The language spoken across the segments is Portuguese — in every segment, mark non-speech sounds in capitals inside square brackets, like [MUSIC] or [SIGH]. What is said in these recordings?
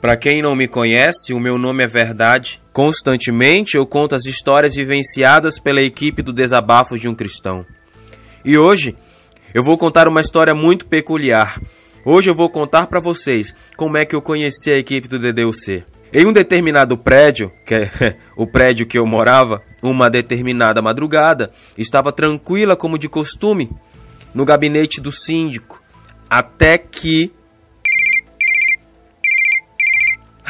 Para quem não me conhece, o meu nome é Verdade. Constantemente eu conto as histórias vivenciadas pela equipe do Desabafo de um Cristão. E hoje eu vou contar uma história muito peculiar. Hoje eu vou contar para vocês como é que eu conheci a equipe do DDUC. Em um determinado prédio, que é [LAUGHS] o prédio que eu morava, uma determinada madrugada, estava tranquila como de costume no gabinete do síndico, até que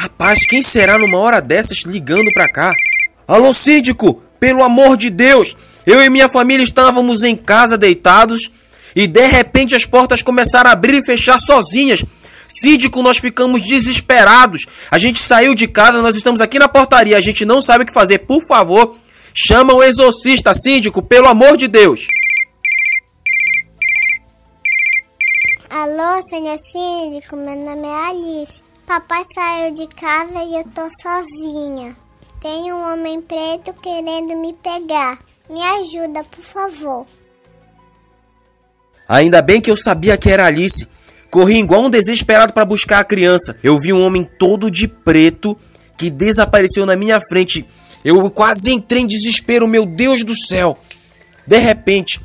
Rapaz, quem será numa hora dessas ligando pra cá? Alô, síndico! Pelo amor de Deus! Eu e minha família estávamos em casa deitados e de repente as portas começaram a abrir e fechar sozinhas. Síndico, nós ficamos desesperados. A gente saiu de casa, nós estamos aqui na portaria, a gente não sabe o que fazer. Por favor, chama o exorcista, síndico, pelo amor de Deus. Alô, senhor síndico, meu nome é Alice. Papai saiu de casa e eu tô sozinha. Tem um homem preto querendo me pegar. Me ajuda, por favor. Ainda bem que eu sabia que era Alice. Corri igual um desesperado para buscar a criança. Eu vi um homem todo de preto que desapareceu na minha frente. Eu quase entrei em desespero, meu Deus do céu. De repente,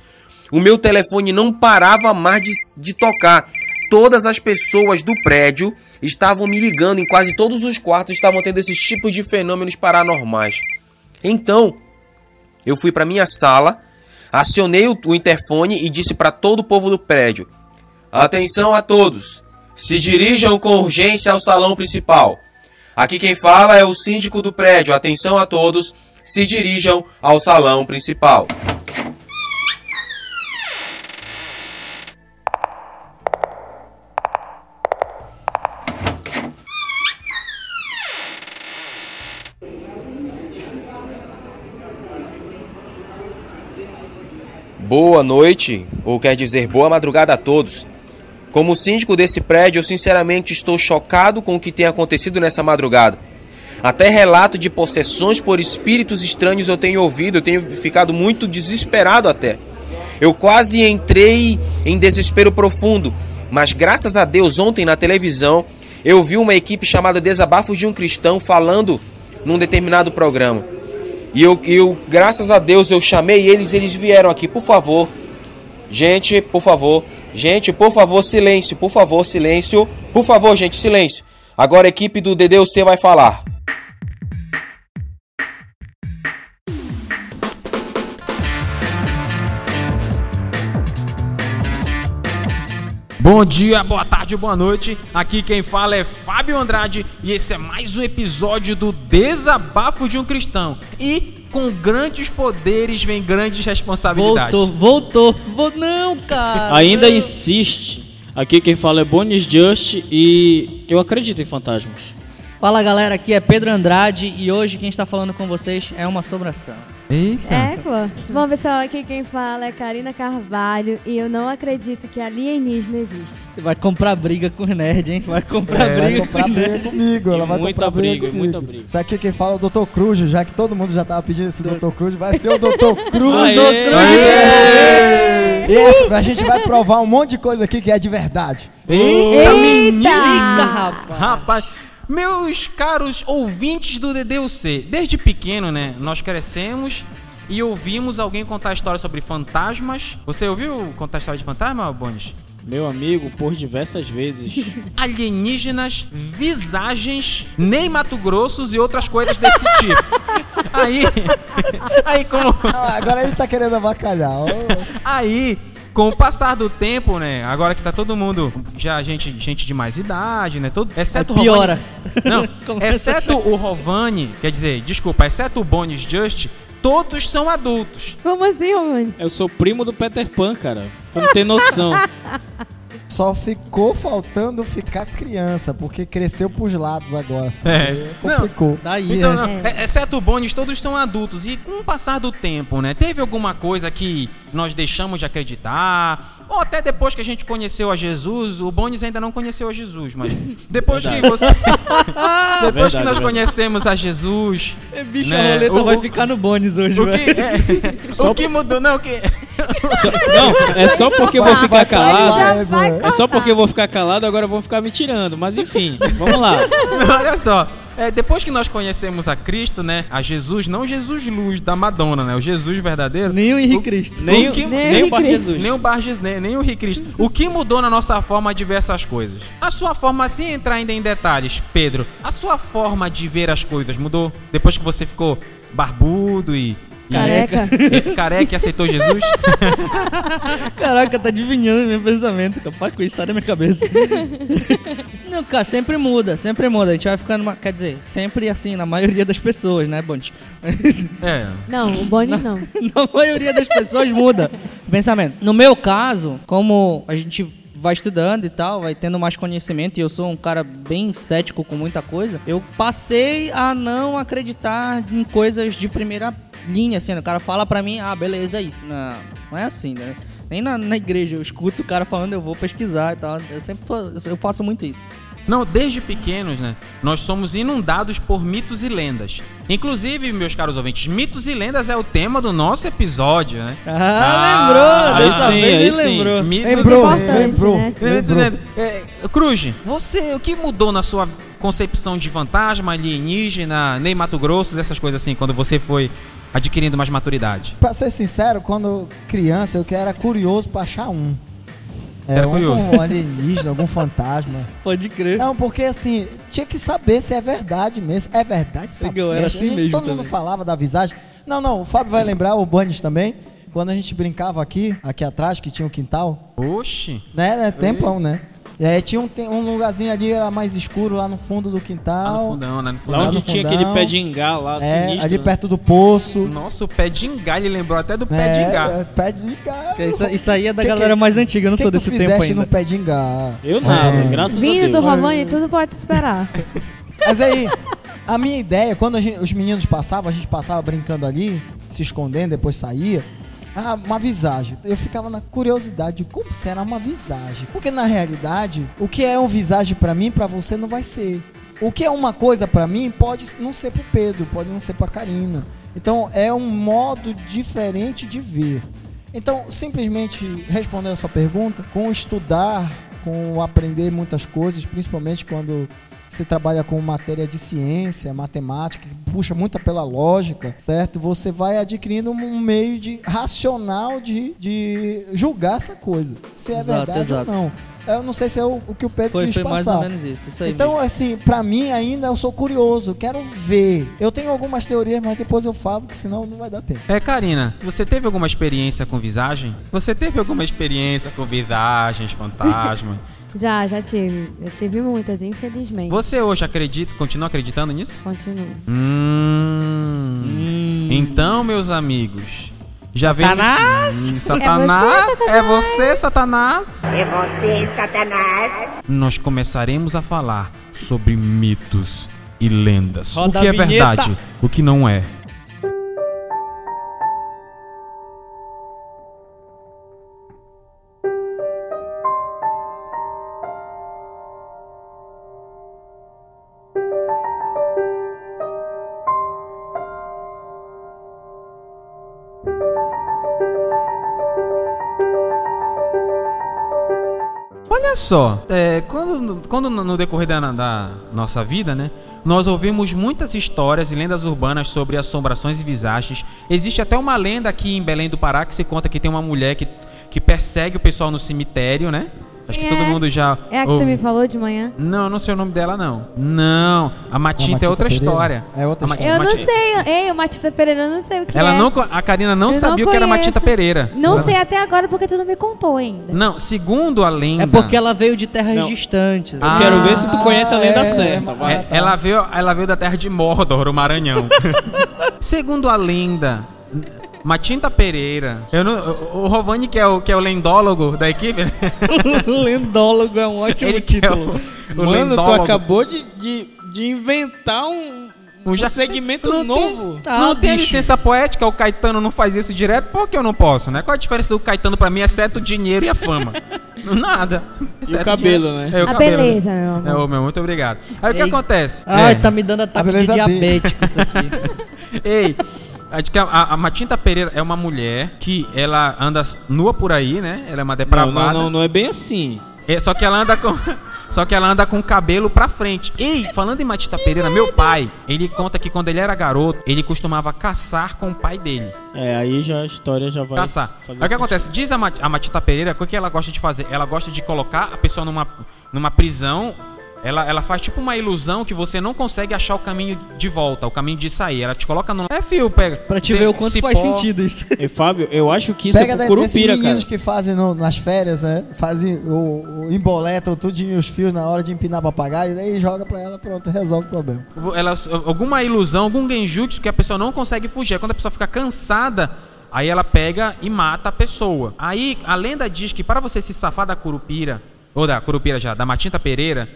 o meu telefone não parava mais de, de tocar todas as pessoas do prédio estavam me ligando, em quase todos os quartos estavam tendo esses tipos de fenômenos paranormais. Então, eu fui para minha sala, acionei o, o interfone e disse para todo o povo do prédio: Atenção a todos! Se dirijam com urgência ao salão principal. Aqui quem fala é o síndico do prédio. Atenção a todos, se dirijam ao salão principal. Boa noite, ou quer dizer boa madrugada a todos. Como síndico desse prédio, eu sinceramente estou chocado com o que tem acontecido nessa madrugada. Até relato de possessões por espíritos estranhos eu tenho ouvido, eu tenho ficado muito desesperado até. Eu quase entrei em desespero profundo, mas graças a Deus ontem na televisão eu vi uma equipe chamada Desabafos de um Cristão falando num determinado programa. E eu, eu, graças a Deus, eu chamei eles, eles vieram aqui, por favor. Gente, por favor. Gente, por favor, silêncio, por favor, silêncio. Por favor, gente, silêncio. Agora a equipe do DDUC vai falar. Bom dia, boa tarde, boa noite. Aqui quem fala é Fábio Andrade e esse é mais um episódio do Desabafo de um Cristão. E com grandes poderes vem grandes responsabilidades. Voltou, voltou. Vou não, cara. Ainda não. insiste. Aqui quem fala é Bonis Just e eu acredito em fantasmas. Fala galera, aqui é Pedro Andrade e hoje quem está falando com vocês é uma assombração. Eita. Égua. Bom, pessoal, aqui quem fala é Karina Carvalho e eu não acredito que alienígena existe. Vai comprar briga com o nerd, hein? Vai comprar é, briga, vai comprar briga comigo. Ela vai muita comprar briga, briga comigo. Muita briga. Isso aqui quem fala é o Dr. Cruz, já que todo mundo já tava pedindo esse Dr. Cruz, vai ser o Dr. [LAUGHS] Cruz. Cruz. E essa, a gente vai provar um monte de coisa aqui que é de verdade. Eita, Eita. Eita rapaz. rapaz. Meus caros ouvintes do DDUC, desde pequeno, né, nós crescemos e ouvimos alguém contar história sobre fantasmas. Você ouviu contar história de fantasma, Bonis? Meu amigo, por diversas vezes. [LAUGHS] Alienígenas, visagens, nem Mato Grossos e outras coisas desse tipo. aí. [LAUGHS] Aí como. agora ele tá querendo abacalhar. aí com o passar do tempo, né? Agora que tá todo mundo já gente, gente de mais idade, né? Todo, exceto Aí piora. o Rovani. Não, [LAUGHS] exceto o Rovani, quer dizer, desculpa, exceto o Bonis Just, todos são adultos. Como assim, Rovani? Eu sou primo do Peter Pan, cara. Tu não tem noção. [LAUGHS] Só ficou faltando ficar criança, porque cresceu pros lados agora. É. Complicou. Não, Daí, então, é. não, é, exceto o Bones, todos são adultos. E com o passar do tempo, né? Teve alguma coisa que nós deixamos de acreditar? Ou até depois que a gente conheceu a Jesus, o Bones ainda não conheceu a Jesus, mas [LAUGHS] depois Verdade. [LAUGHS] que você. depois Verdade, que nós conhecemos a Jesus. É, bicho, né? a roleta o, vai ficar no Bones hoje, o que, é, [LAUGHS] o que mudou? Não, o que. Só- não, é só porque eu vou ficar calado. É só porque eu vou ficar calado, agora vão ficar me tirando. Mas enfim, vamos lá. Olha só, é, depois que nós conhecemos a Cristo, né? A Jesus, não Jesus luz da Madonna, né? O Jesus verdadeiro. Nem o Henrique Cristo. Nem, O que- nem nem o Bar Cristo. Jesus. Nem o Bar Jesus, nem, nem o Rei Cristo. O que mudou na nossa forma de ver essas coisas? A sua forma, sem entrar ainda em detalhes, Pedro, a sua forma de ver as coisas mudou? Depois que você ficou barbudo e. Careca. e- careca e aceitou Jesus? [LAUGHS] Caraca, tá adivinhando meu pensamento, capaz com isso sai da minha cabeça. [LAUGHS] Não, cara, sempre muda, sempre muda. A gente vai ficando, ma- quer dizer, sempre assim, na maioria das pessoas, né, Bonte? É. Não, o Bonis não. [LAUGHS] na maioria das pessoas muda o pensamento. No meu caso, como a gente vai estudando e tal, vai tendo mais conhecimento e eu sou um cara bem cético com muita coisa, eu passei a não acreditar em coisas de primeira linha, assim, né? o cara fala pra mim, ah, beleza, é isso. Não, não é assim, né? Nem na, na igreja eu escuto o cara falando, eu vou pesquisar e tal. Eu sempre fa- eu faço muito isso. Não, desde pequenos, né? Nós somos inundados por mitos e lendas. Inclusive, meus caros ouvintes, mitos e lendas é o tema do nosso episódio, né? Ah, lembrou! aí sim, aí sim. lembrou. Mitos Lembrou, e lembrou, né? Lembrou. é, Cruz, você, o que mudou na sua concepção de fantasma, alienígena, Ney Mato Grosso, essas coisas assim, quando você foi adquirindo mais maturidade? Pra ser sincero, quando criança eu que era curioso pra achar um. É, Era um, curioso. um alienígena, algum fantasma. [LAUGHS] Pode crer. Não, porque assim, tinha que saber se é verdade mesmo. É verdade, sabe? Eu era assim a gente, mesmo Todo mundo também. falava da visagem. Não, não, o Fábio vai lembrar, o Bunnies também. Quando a gente brincava aqui, aqui atrás, que tinha um quintal. Oxi. Né, né? Tempão, né? Aí tinha um, um lugarzinho ali, era mais escuro, lá no fundo do Lá no quintal. fundão, né? No Lá fundão. onde no tinha fundão. aquele pé de ingá lá, é, sinistro. ali né? perto do poço. Nossa, o pé de engá, ele lembrou até do pé de É, engá. é, pé de. Isso, isso aí é da Que galera que- mais antiga, eu não que sou desse tempo ainda. no pé de engá? Eu nada, É. graças a Vindo Deus. do Rovani, tudo pode esperar. [LAUGHS] Mas aí, a minha ideia, quando a gente- os meninos passavam, a gente passava brincando ali, se escondendo, depois saía. Ah, uma visagem. Eu ficava na curiosidade de como será uma visagem. Porque na realidade, o que é um visagem pra mim, pra você não vai ser. O que é uma coisa pra mim pode não ser pro Pedro, pode não ser pra Karina. Então é um modo diferente de ver. Então, simplesmente respondendo a sua pergunta, com estudar, com aprender muitas coisas, principalmente quando se trabalha com matéria de ciência, matemática, que puxa muito pela lógica, certo? Você vai adquirindo um meio de racional de, de julgar essa coisa, se é Exato, verdade exato. ou não. Eu não sei se é o, o que o Pedro Foi, quis foi mais passar. ou menos isso. Isso aí Então, mesmo. assim, pra mim ainda eu sou curioso, quero ver. Eu tenho algumas teorias, mas depois eu falo, porque senão não vai dar tempo. É, Karina, você teve alguma experiência com visagem? Você teve alguma experiência com visagens, fantasmas? [LAUGHS] Já, já tive. Eu tive muitas, infelizmente. você hoje acredita, continua acreditando nisso? Continuo. Hum. Então, meus amigos, já vemos... Satanás? Hum, Satanás? É você, Satanás? É você, Satanás. Nós começaremos a falar sobre mitos e lendas. Roda o que é vinheta. verdade, o que não é. Só, é, quando, quando no decorrer da, da nossa vida, né, nós ouvimos muitas histórias e lendas urbanas sobre assombrações e visagens. Existe até uma lenda aqui em Belém do Pará que se conta que tem uma mulher que, que persegue o pessoal no cemitério, né? Acho que É. todo mundo já. É a que tu ouve- me falou de manhã? Não, não sei o nome dela, não. Não, a Matinta, Matinta é outra Pereira? história. É outra A Matinta- Eu não sei. Ei, o Matita Pereira, eu não sei o que Ela é. não, a Karina não Eu sabia o que era. Matinta Pereira. Não Ela- sei até agora porque tu não me contou ainda. Não, segundo a lenda. É porque ela veio de terras Não. distantes. Ah, Eu quero ver se tu conhece a lenda é, certa. é, vai. É, ela, veio, ela veio da terra de Mordor, o Maranhão. [LAUGHS] Segundo a lenda, Matinta Pereira. Eu não, o o Rovani, que é o, que é o lendólogo da equipe, né? [LAUGHS] Lendólogo é um ótimo ele é título. o, o Mano, tu lendólogo. acabou de, de, de inventar um, Um um ja- segmento Não novo. Tem, Tá, não tem bicho. licença poética, o Caetano não faz isso direto, por que eu não posso, né? Qual a diferença do Caetano pra mim, exceto o dinheiro e a fama? [LAUGHS] Nada. Exceto cabelo, dinheiro. né? É, o a cabelo, beleza, meu amor. É, ô, meu, muito obrigado. Aí o que Ei. acontece? Ai, É. tá me dando ataque de diabético isso aqui. [LAUGHS] Ei, A, que a, Matinta Pereira é uma mulher que ela anda nua por aí, né? Ela é uma depravada. Não, não, não, não é bem assim. É, só que ela anda com. [LAUGHS] Só que ela anda com o cabelo pra frente. E, falando em Matita Pereira, meu pai, ele conta que quando ele era garoto, ele costumava caçar com o pai dele. É, aí já a história já vai. Caçar. Aí o que acontece? Diz a, Mat a Matita Pereira, o que ela gosta de fazer? Ela gosta de colocar a pessoa numa, numa prisão ela, ela faz tipo uma ilusão que você não consegue achar o caminho de volta, o caminho de sair. Ela te coloca no. É fio, pega. Pra te ver o quanto cipó. faz sentido isso. [LAUGHS] E Fábio, eu acho que isso Pega é da- pro Curupira, meninos cara. que fazem no- nas férias, né? Fazem o, o emboletam tudinho os fios na hora de empinar papagaio, e daí joga pra ela, pronto, resolve o problema. Ela, alguma ilusão, algum genjutsu que a pessoa não consegue fugir. Quando a pessoa fica cansada, aí ela pega e mata a pessoa. Aí a lenda diz que para você se safar da curupira, ou da curupira já, da Matinta Pereira,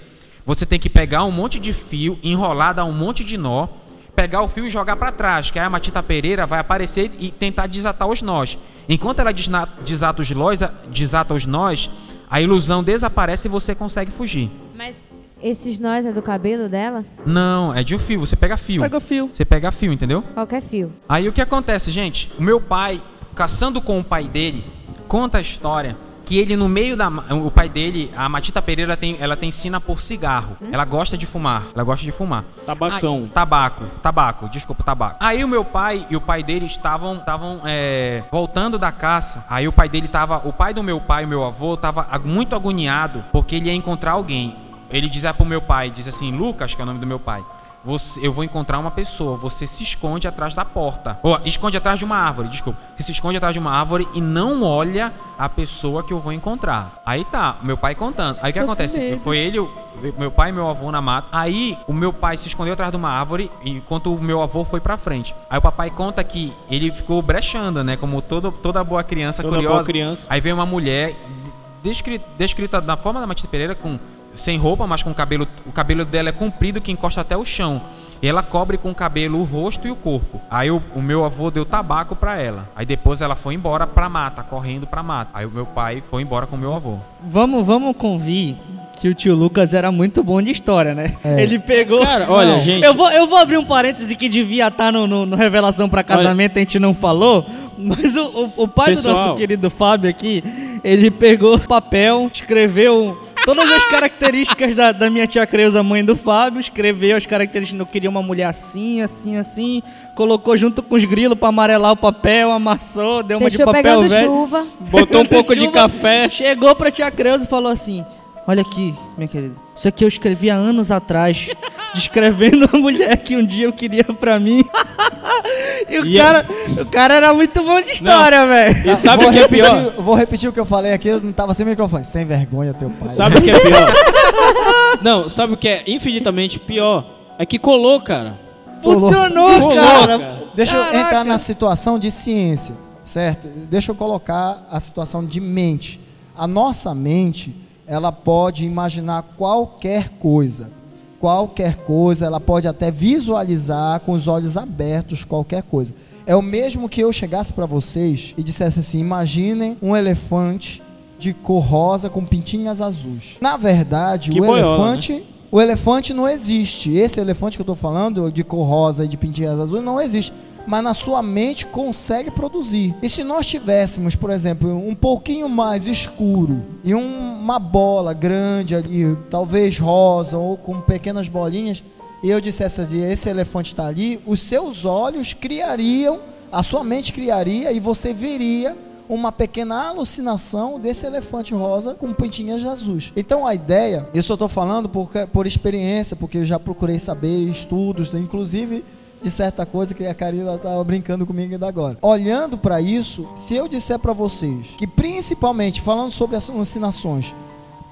você tem que pegar um monte de fio, enrolar, dar um monte de nó, pegar o fio e jogar para trás, que aí a Matita Pereira vai aparecer e tentar desatar os nós. Enquanto ela desata os nós, desata os nós, a ilusão desaparece e você consegue fugir. Mas esses nós é do cabelo dela? Não, é de um fio, você pega fio. Pega fio. Você pega fio, entendeu? Qualquer fio. Aí o que acontece, gente? O meu pai, caçando com o pai dele, conta a história que ele no meio da o pai dele, a Matita Pereira tem, ela tem sina por cigarro. Ela gosta de fumar, ela gosta de fumar. Tabacão. Aí- tabaco, tabaco, desculpa, tabaco. Aí o meu pai e o pai dele estavam estavam é, voltando da caça. Aí o pai dele tava, o pai do meu pai, o meu avô, tava muito agoniado porque ele ia encontrar alguém. Ele dizia pro meu pai, diz assim, Lucas, que é o nome do meu pai. Você, eu vou encontrar uma pessoa. Você se esconde atrás da porta. Ou esconde atrás de uma árvore, desculpa. Você se esconde atrás de uma árvore e não olha a pessoa que eu vou encontrar. Aí tá, meu pai contando. Aí o que Tô acontece? Foi ele, meu pai e meu avô na mata. Aí o meu pai se escondeu atrás de uma árvore enquanto o meu avô foi pra frente. Aí o papai conta que ele ficou brechando, né? Como todo, toda boa criança Toda curiosa. boa criança. Aí veio uma mulher descrita, descrita da forma da Matita Pereira com sem roupa, mas com cabelo, o cabelo dela é comprido que encosta até o chão. E ela cobre com o cabelo o rosto e o corpo. Aí o, o meu avô deu tabaco pra ela. Aí depois ela foi embora pra mata, correndo pra mata. Aí o meu pai foi embora com o meu avô. Vamos, vamos convir que o tio Lucas era muito bom de história, né? Ele pegou. Cara, olha, Não, gente- Eu vou, eu vou abrir um parêntese que devia estar no, no- no Revelação pra Casamento, a gente não falou. Mas o, o- o pai do Pessoal. nosso querido Fábio aqui, ele pegou papel, escreveu todas as características da, da minha tia Creuza, mãe do Fábio, escreveu as características. Eu queria uma mulher assim, assim, assim. Colocou junto com os grilos pra amarelar o papel, amassou, deu uma Deixou de papel pegando velho. chuva. Botou um pouco de Chuva, café. Chegou pra tia Creuza e falou assim: Olha aqui, minha querida. Isso aqui eu escrevi há anos atrás. [LAUGHS] Descrevendo a mulher que um dia eu queria pra mim. [LAUGHS] e o E cara, o cara era muito bom de história, velho. E sabe o vou que é repetir, pior? Vou repetir o que eu falei aqui, eu não tava sem microfone. Sem vergonha, teu pai. Sabe o que é pior? [LAUGHS] Não, sabe o que é infinitamente pior? É que colou, cara. Funcionou, Colou, cara. cara. Deixa eu entrar na situação de ciência, certo? Deixa eu colocar a situação de mente. A nossa mente, ela pode imaginar qualquer coisa. Qualquer coisa, ela pode até visualizar com os olhos abertos qualquer coisa. É o mesmo que eu chegasse para vocês e dissesse assim: imaginem um elefante de cor rosa com pintinhas azuis. Na verdade, Que o boiola, elefante o elefante não existe. Esse elefante que eu estou falando, de cor rosa e de pintinhas azuis, não existe. Mas na sua mente consegue produzir. E se nós tivéssemos, por exemplo, um pouquinho mais escuro e um- uma bola grande ali, talvez rosa ou com pequenas bolinhas, e eu dissesse assim, esse elefante está ali, os seus olhos criariam, a sua mente criaria e você veria uma pequena alucinação desse elefante rosa com pintinhas azuis. Então a ideia, eu só estou falando por, por experiência, porque eu já procurei saber estudos, inclusive de certa coisa que a Karina estava brincando comigo ainda agora. Olhando para isso, se eu disser para vocês que principalmente falando sobre as alucinações,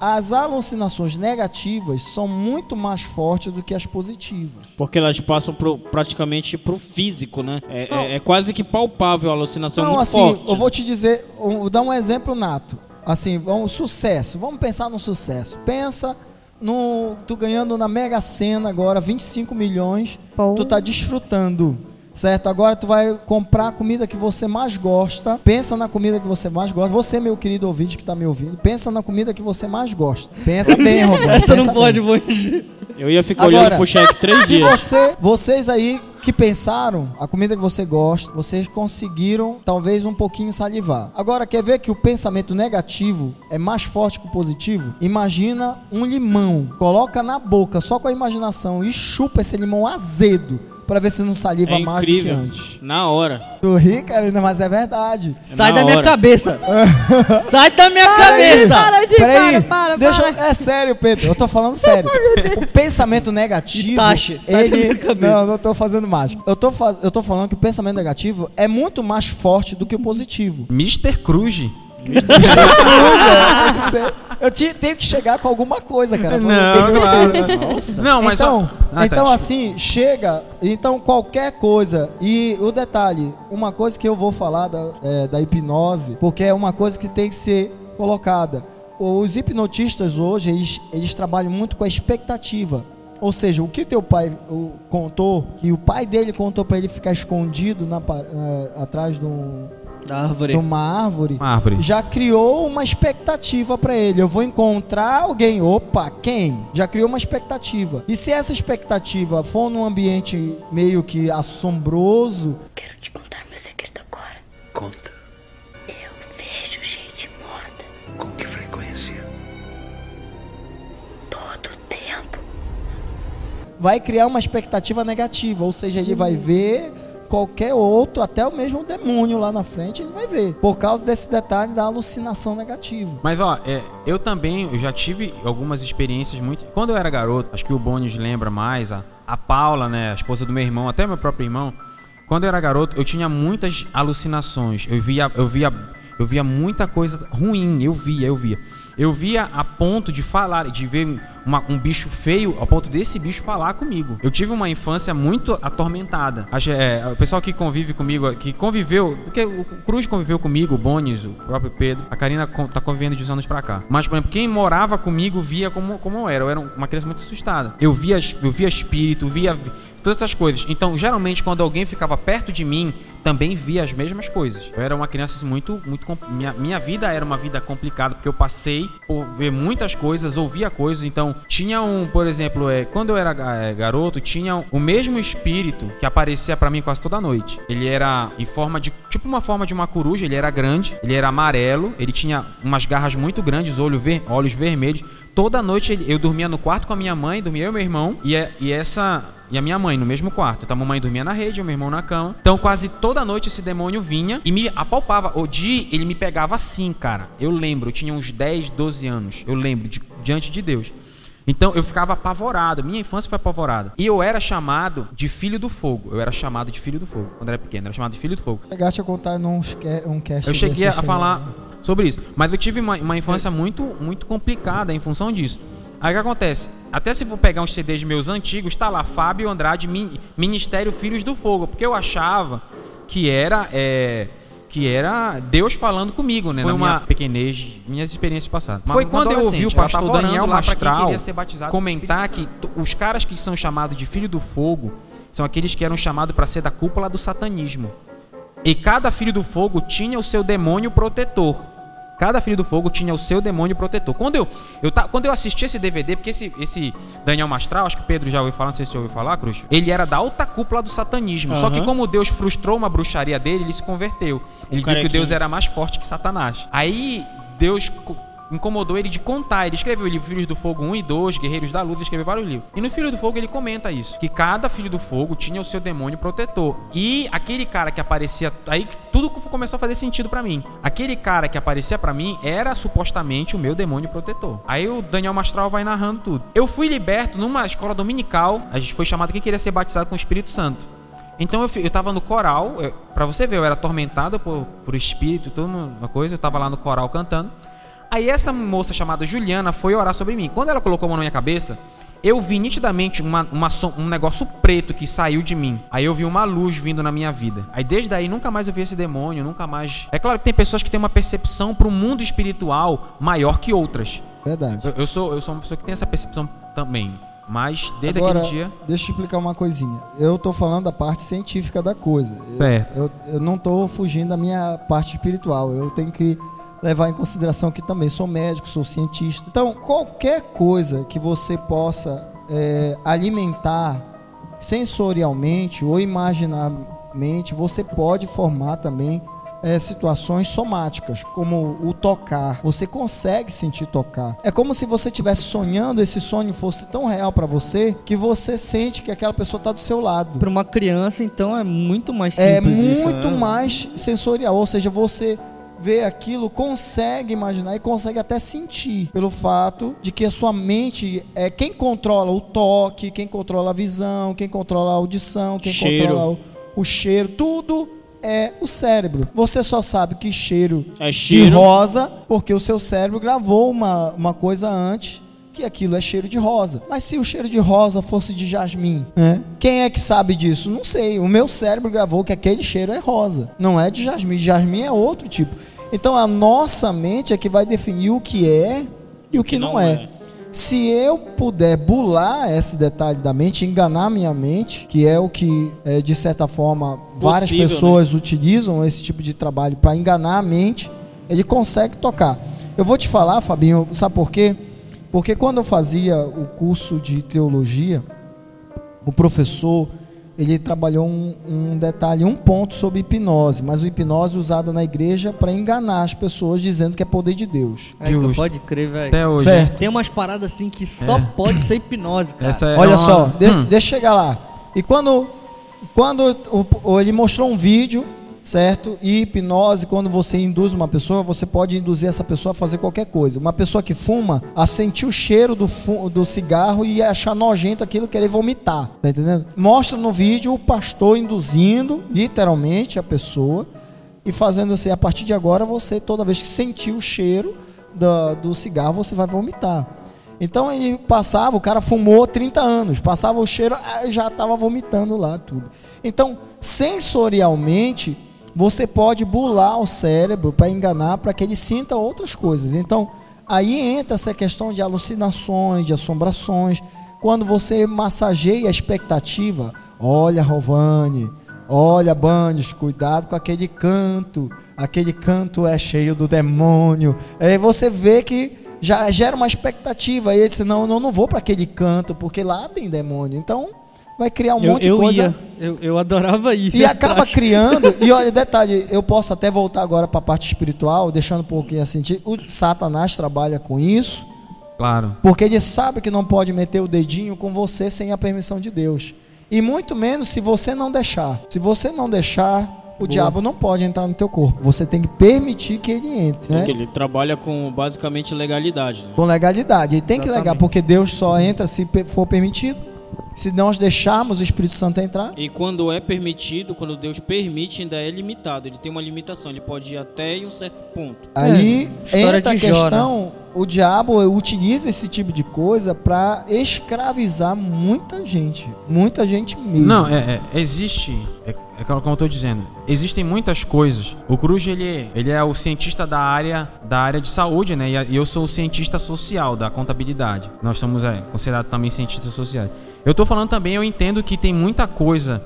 as alucinações negativas são muito mais fortes do que as positivas. Porque elas passam pro, praticamente pro físico, né? É, é- é quase que palpável a alucinação Não, muito assim, forte. eu vou te dizer, vou dar um exemplo nato. Assim, vamos sucesso. Vamos pensar no sucesso. Pensa no tu ganhando na Mega Sena agora 25 milhões, Pô. tu tá desfrutando. Certo? Agora tu vai comprar a comida que você mais gosta. Pensa na comida que você mais gosta. Você, meu querido ouvinte que tá me ouvindo, pensa na comida que você mais gosta. Pensa [LAUGHS] bem, Roberto. Essa não pode bem. hoje. Eu ia ficar olhando pro cheque [LAUGHS] três se dias. você, vocês aí que pensaram, a comida que você gosta, vocês conseguiram talvez um pouquinho salivar. Agora, quer ver que o pensamento negativo é mais forte que o positivo? Imagina um limão, coloca na boca só com a imaginação e chupa esse limão azedo pra ver se não saliva É mais do que antes. Na hora. Tu ri, Karina, mas é verdade. Sai na da minha hora. cabeça. [LAUGHS] Sai da minha cabeça. Para de Peraí, para, para, deixa, para. é sério, Pedro, eu tô falando [LAUGHS] sério. o pensamento negativo, Itachi, sai da ele minha cabeça. não, não tô fazendo mágica. Eu tô faz... eu tô falando que o pensamento negativo é muito mais forte do que o positivo. Mr. Cruz. Eu ti- tenho que chegar com alguma coisa, cara. Não, vencer. [LAUGHS] Nossa. Não, mas então. Ah, tá, então desculpa. assim, chega. Então, qualquer coisa. E o detalhe, uma coisa que eu vou falar da, é, da hipnose, porque é uma coisa que tem que ser colocada. Os hipnotistas hoje, eles, eles trabalham muito com a expectativa. Ou seja, o que teu pai contou, que o pai dele contou para ele ficar escondido na, eh, atrás de, um- árvore. de uma árvore, Uma árvore. já criou uma expectativa para ele. Eu vou encontrar alguém. Opa, quem? Já criou uma expectativa. E se essa expectativa for num ambiente meio que assombroso, Quero te contar meu segredo agora. Conta. Eu vejo gente morta Com que frequência? todo tempo. vai criar uma expectativa negativa. Ou seja, ele vai ver qualquer outro, até o mesmo demônio lá na frente, ele vai ver. Por causa desse detalhe da alucinação negativa. Mas ó, é, eu também eu já tive algumas experiências muito. Quando eu era garoto, acho que o Bonis lembra mais, a, a Paula, né, a esposa do meu irmão, até meu próprio irmão. Quando eu era garoto, eu tinha muitas alucinações. Eu via, eu via, eu via muita coisa ruim. Eu via, eu via. Eu via a ponto de falar, de ver uma- um bicho feio, ao ponto desse bicho falar comigo. Eu tive uma infância muito atormentada. Acho, é, o pessoal que convive comigo, que conviveu, porque o Cruz conviveu comigo, o Bonis, o próprio Pedro, a Karina tá convivendo de uns anos pra cá. Mas, por exemplo, quem morava comigo via como, como eu era. Eu era uma criança muito assustada. Eu via, eu via espírito, via todas essas coisas. Então, geralmente, quando alguém ficava perto de mim, também via as mesmas coisas. Eu era uma criança assim, muito, muito. Minha, minha vida era uma vida complicada, porque eu passei por ver muitas coisas, ouvia coisas. Então, tinha um, por exemplo, é, quando eu era é, garoto, tinha o mesmo espírito que aparecia pra mim quase toda noite. Ele era em forma de. Tipo uma forma de uma coruja, ele era grande, ele era amarelo, ele tinha umas garras muito grandes, olho ver, olhos vermelhos. Toda noite eu dormia no quarto com a minha mãe, dormia eu e meu irmão, e, é- e essa e a minha mãe no mesmo quarto. Então a mamãe dormia na rede, o meu irmão na cama. Então quase toda noite esse demônio vinha e me apalpava. O dia ele me pegava assim, cara. Eu lembro, eu tinha uns 10, 12 anos. Eu lembro, de- diante de Deus. Então eu ficava apavorado. Minha infância foi apavorada. E eu era chamado de filho do fogo. Eu era chamado de filho do fogo. Quando eu era pequeno, era chamado de filho do fogo. Chegaste a contar num um cast. Eu cheguei a desse, falar sobre isso. Mas eu tive uma, uma infância muito, muito complicada em função disso. Aí o que acontece? Até se for pegar uns CDs meus antigos, tá lá Fábio Andrade, Min- Ministério Filhos do Fogo. Porque eu achava que era. é, que era Deus falando comigo, né? Foi na uma- minha pequenez, minhas experiências passadas. Foi uma quando eu ouvi o pastor Daniel Mastral comentar que os caras que são chamados de filho do fogo são aqueles que eram chamados para ser da cúpula do satanismo. E cada filho do fogo tinha o seu demônio protetor. Cada filho do fogo tinha o seu demônio protetor. Quando eu, eu quando eu assisti esse DVD, porque esse, esse Daniel Mastral, acho que o Pedro já ouviu falar, não sei se você ouviu falar, Cruz. Ele era da alta cúpula do satanismo. Só que como Deus frustrou uma bruxaria dele, ele se converteu. Ele viu que. Deus era mais forte que Satanás. Aí Deus incomodou ele de contar. Ele escreveu o livro Filhos do Fogo 1 e 2, Guerreiros da Luz, ele escreveu vários livros. E no Filho do Fogo ele comenta isso, que cada filho do fogo tinha o seu demônio protetor. E aquele cara que aparecia, aí tudo começou a fazer sentido pra mim. Aquele cara que aparecia pra mim era supostamente o meu demônio protetor. Aí o Daniel Mastral vai narrando tudo. Eu fui liberto numa escola dominical, a gente foi chamado quem queria ser batizado com o Espírito Santo. Então eu, eu tava no coral, pra você ver, eu era atormentado por, por espírito, toda uma coisa, eu tava lá no coral cantando. Aí essa moça chamada Juliana foi orar sobre mim. Quando ela colocou a mão na minha cabeça, eu vi nitidamente uma, uma um negócio preto que saiu de mim. Aí eu vi uma luz vindo na minha vida. Aí desde aí nunca mais eu vi esse demônio, nunca mais. É claro que tem pessoas que têm uma percepção pro mundo espiritual maior que outras. Verdade. Eu, eu sou, eu sou uma pessoa que tem essa percepção também. Mas desde Agora, aquele dia. deixa eu te explicar uma coisinha. Eu tô falando da parte científica da coisa. Eu- Certo. Eu, eu não tô fugindo da minha parte espiritual. Eu tenho que levar em consideração que também sou médico, sou cientista. Então, qualquer coisa que você possa é, alimentar sensorialmente ou imaginarmente, você pode formar também é, situações somáticas, como o tocar. Você consegue sentir tocar. É como se você estivesse sonhando, esse sonho fosse tão real para você que você sente que aquela pessoa está do seu lado. Para uma criança, então, é muito mais É simples isso, muito né? mais sensorial, ou seja, você vê aquilo, consegue imaginar e consegue até sentir, pelo fato de que a sua mente é quem controla o toque, quem controla a visão, quem controla a audição, quem Cheiro. controla o, o cheiro, tudo é o cérebro. Você só sabe que cheiro, É de cheiro. rosa porque o seu cérebro gravou uma, uma coisa antes que aquilo é cheiro de rosa. Mas se o cheiro de rosa fosse de jasmim, né? Quem é que sabe disso? Não sei. O meu cérebro gravou que aquele cheiro é rosa. Não é de jasmim. Jasmim é outro tipo. Então a nossa mente é que vai definir o que é e o que, não, é. Se eu puder bular esse detalhe da mente, enganar minha mente, que é o que, é, de certa forma, várias Possível, pessoas utilizam esse tipo de trabalho para enganar a mente, ele consegue tocar. Eu vou te falar, Fabinho, sabe por quê? Porque quando eu fazia o curso de teologia, o professor ele trabalhou um, um detalhe, um ponto sobre hipnose, mas o hipnose usada na igreja para enganar as pessoas dizendo que é poder de Deus. É, que Justo. pode crer, velho. Até hoje. Certo. Tem umas paradas assim que só É. pode ser hipnose, cara. Essa é Olha uma- só, de- Hum. deixa eu chegar lá. E quando, quando o- o- ele mostrou um vídeo, certo? E hipnose, quando você induz uma pessoa, você pode induzir essa pessoa a fazer qualquer coisa. Uma pessoa que fuma, a sentir o cheiro do, do cigarro e achar nojento aquilo, querer vomitar. Tá entendendo? Mostra no vídeo o pastor induzindo, literalmente, a pessoa e fazendo assim, a partir de agora, você, toda vez que sentir o cheiro da- do cigarro, você vai vomitar. Então ele passava, o cara fumou 30 anos, passava o cheiro, já estava vomitando lá tudo. Então, sensorialmente, você pode bular o cérebro para enganar, para que ele sinta outras coisas. Então, aí entra essa questão de alucinações, de assombrações. Quando você massageia a expectativa, olha, Rovani, olha, Banhos, cuidado com aquele canto, aquele canto é cheio do demônio. Aí você vê que já gera uma expectativa. Aí ele disse: Não, eu não vou para aquele canto, porque lá tem demônio. Então, vai criar um eu, monte eu de coisa. ia, eu, eu adorava ir. E acaba [LAUGHS] atrás. criando, e olha, [LAUGHS] detalhe, eu posso até voltar agora para a parte espiritual, deixando um pouquinho assim, o Satanás trabalha com isso, Claro. porque ele sabe que não pode meter o dedinho com você sem a permissão de Deus. E muito menos se você não deixar. Se você não deixar, o diabo não pode entrar no teu corpo. Você tem que permitir que ele entre, né? Porque ele trabalha com basicamente legalidade. né? Com legalidade. E tem que Exatamente. legar, porque Deus só entra se for permitido. Se nós deixarmos o Espírito Santo entrar, E quando é permitido, quando Deus permite, ainda é limitado. Ele tem uma limitação, ele pode ir até um certo ponto. Aí história entra a Jó, questão, o diabo utiliza esse tipo de coisa para escravizar muita gente, muita gente mesmo. Não, é, é, existe, é, é como eu tô dizendo, existem muitas coisas. O Cruz ele, ele é o cientista da área da área de saúde, né? E eu sou o cientista social da contabilidade. Nós somos é, considerados também cientistas sociais. Eu tô falando também, eu entendo que tem muita coisa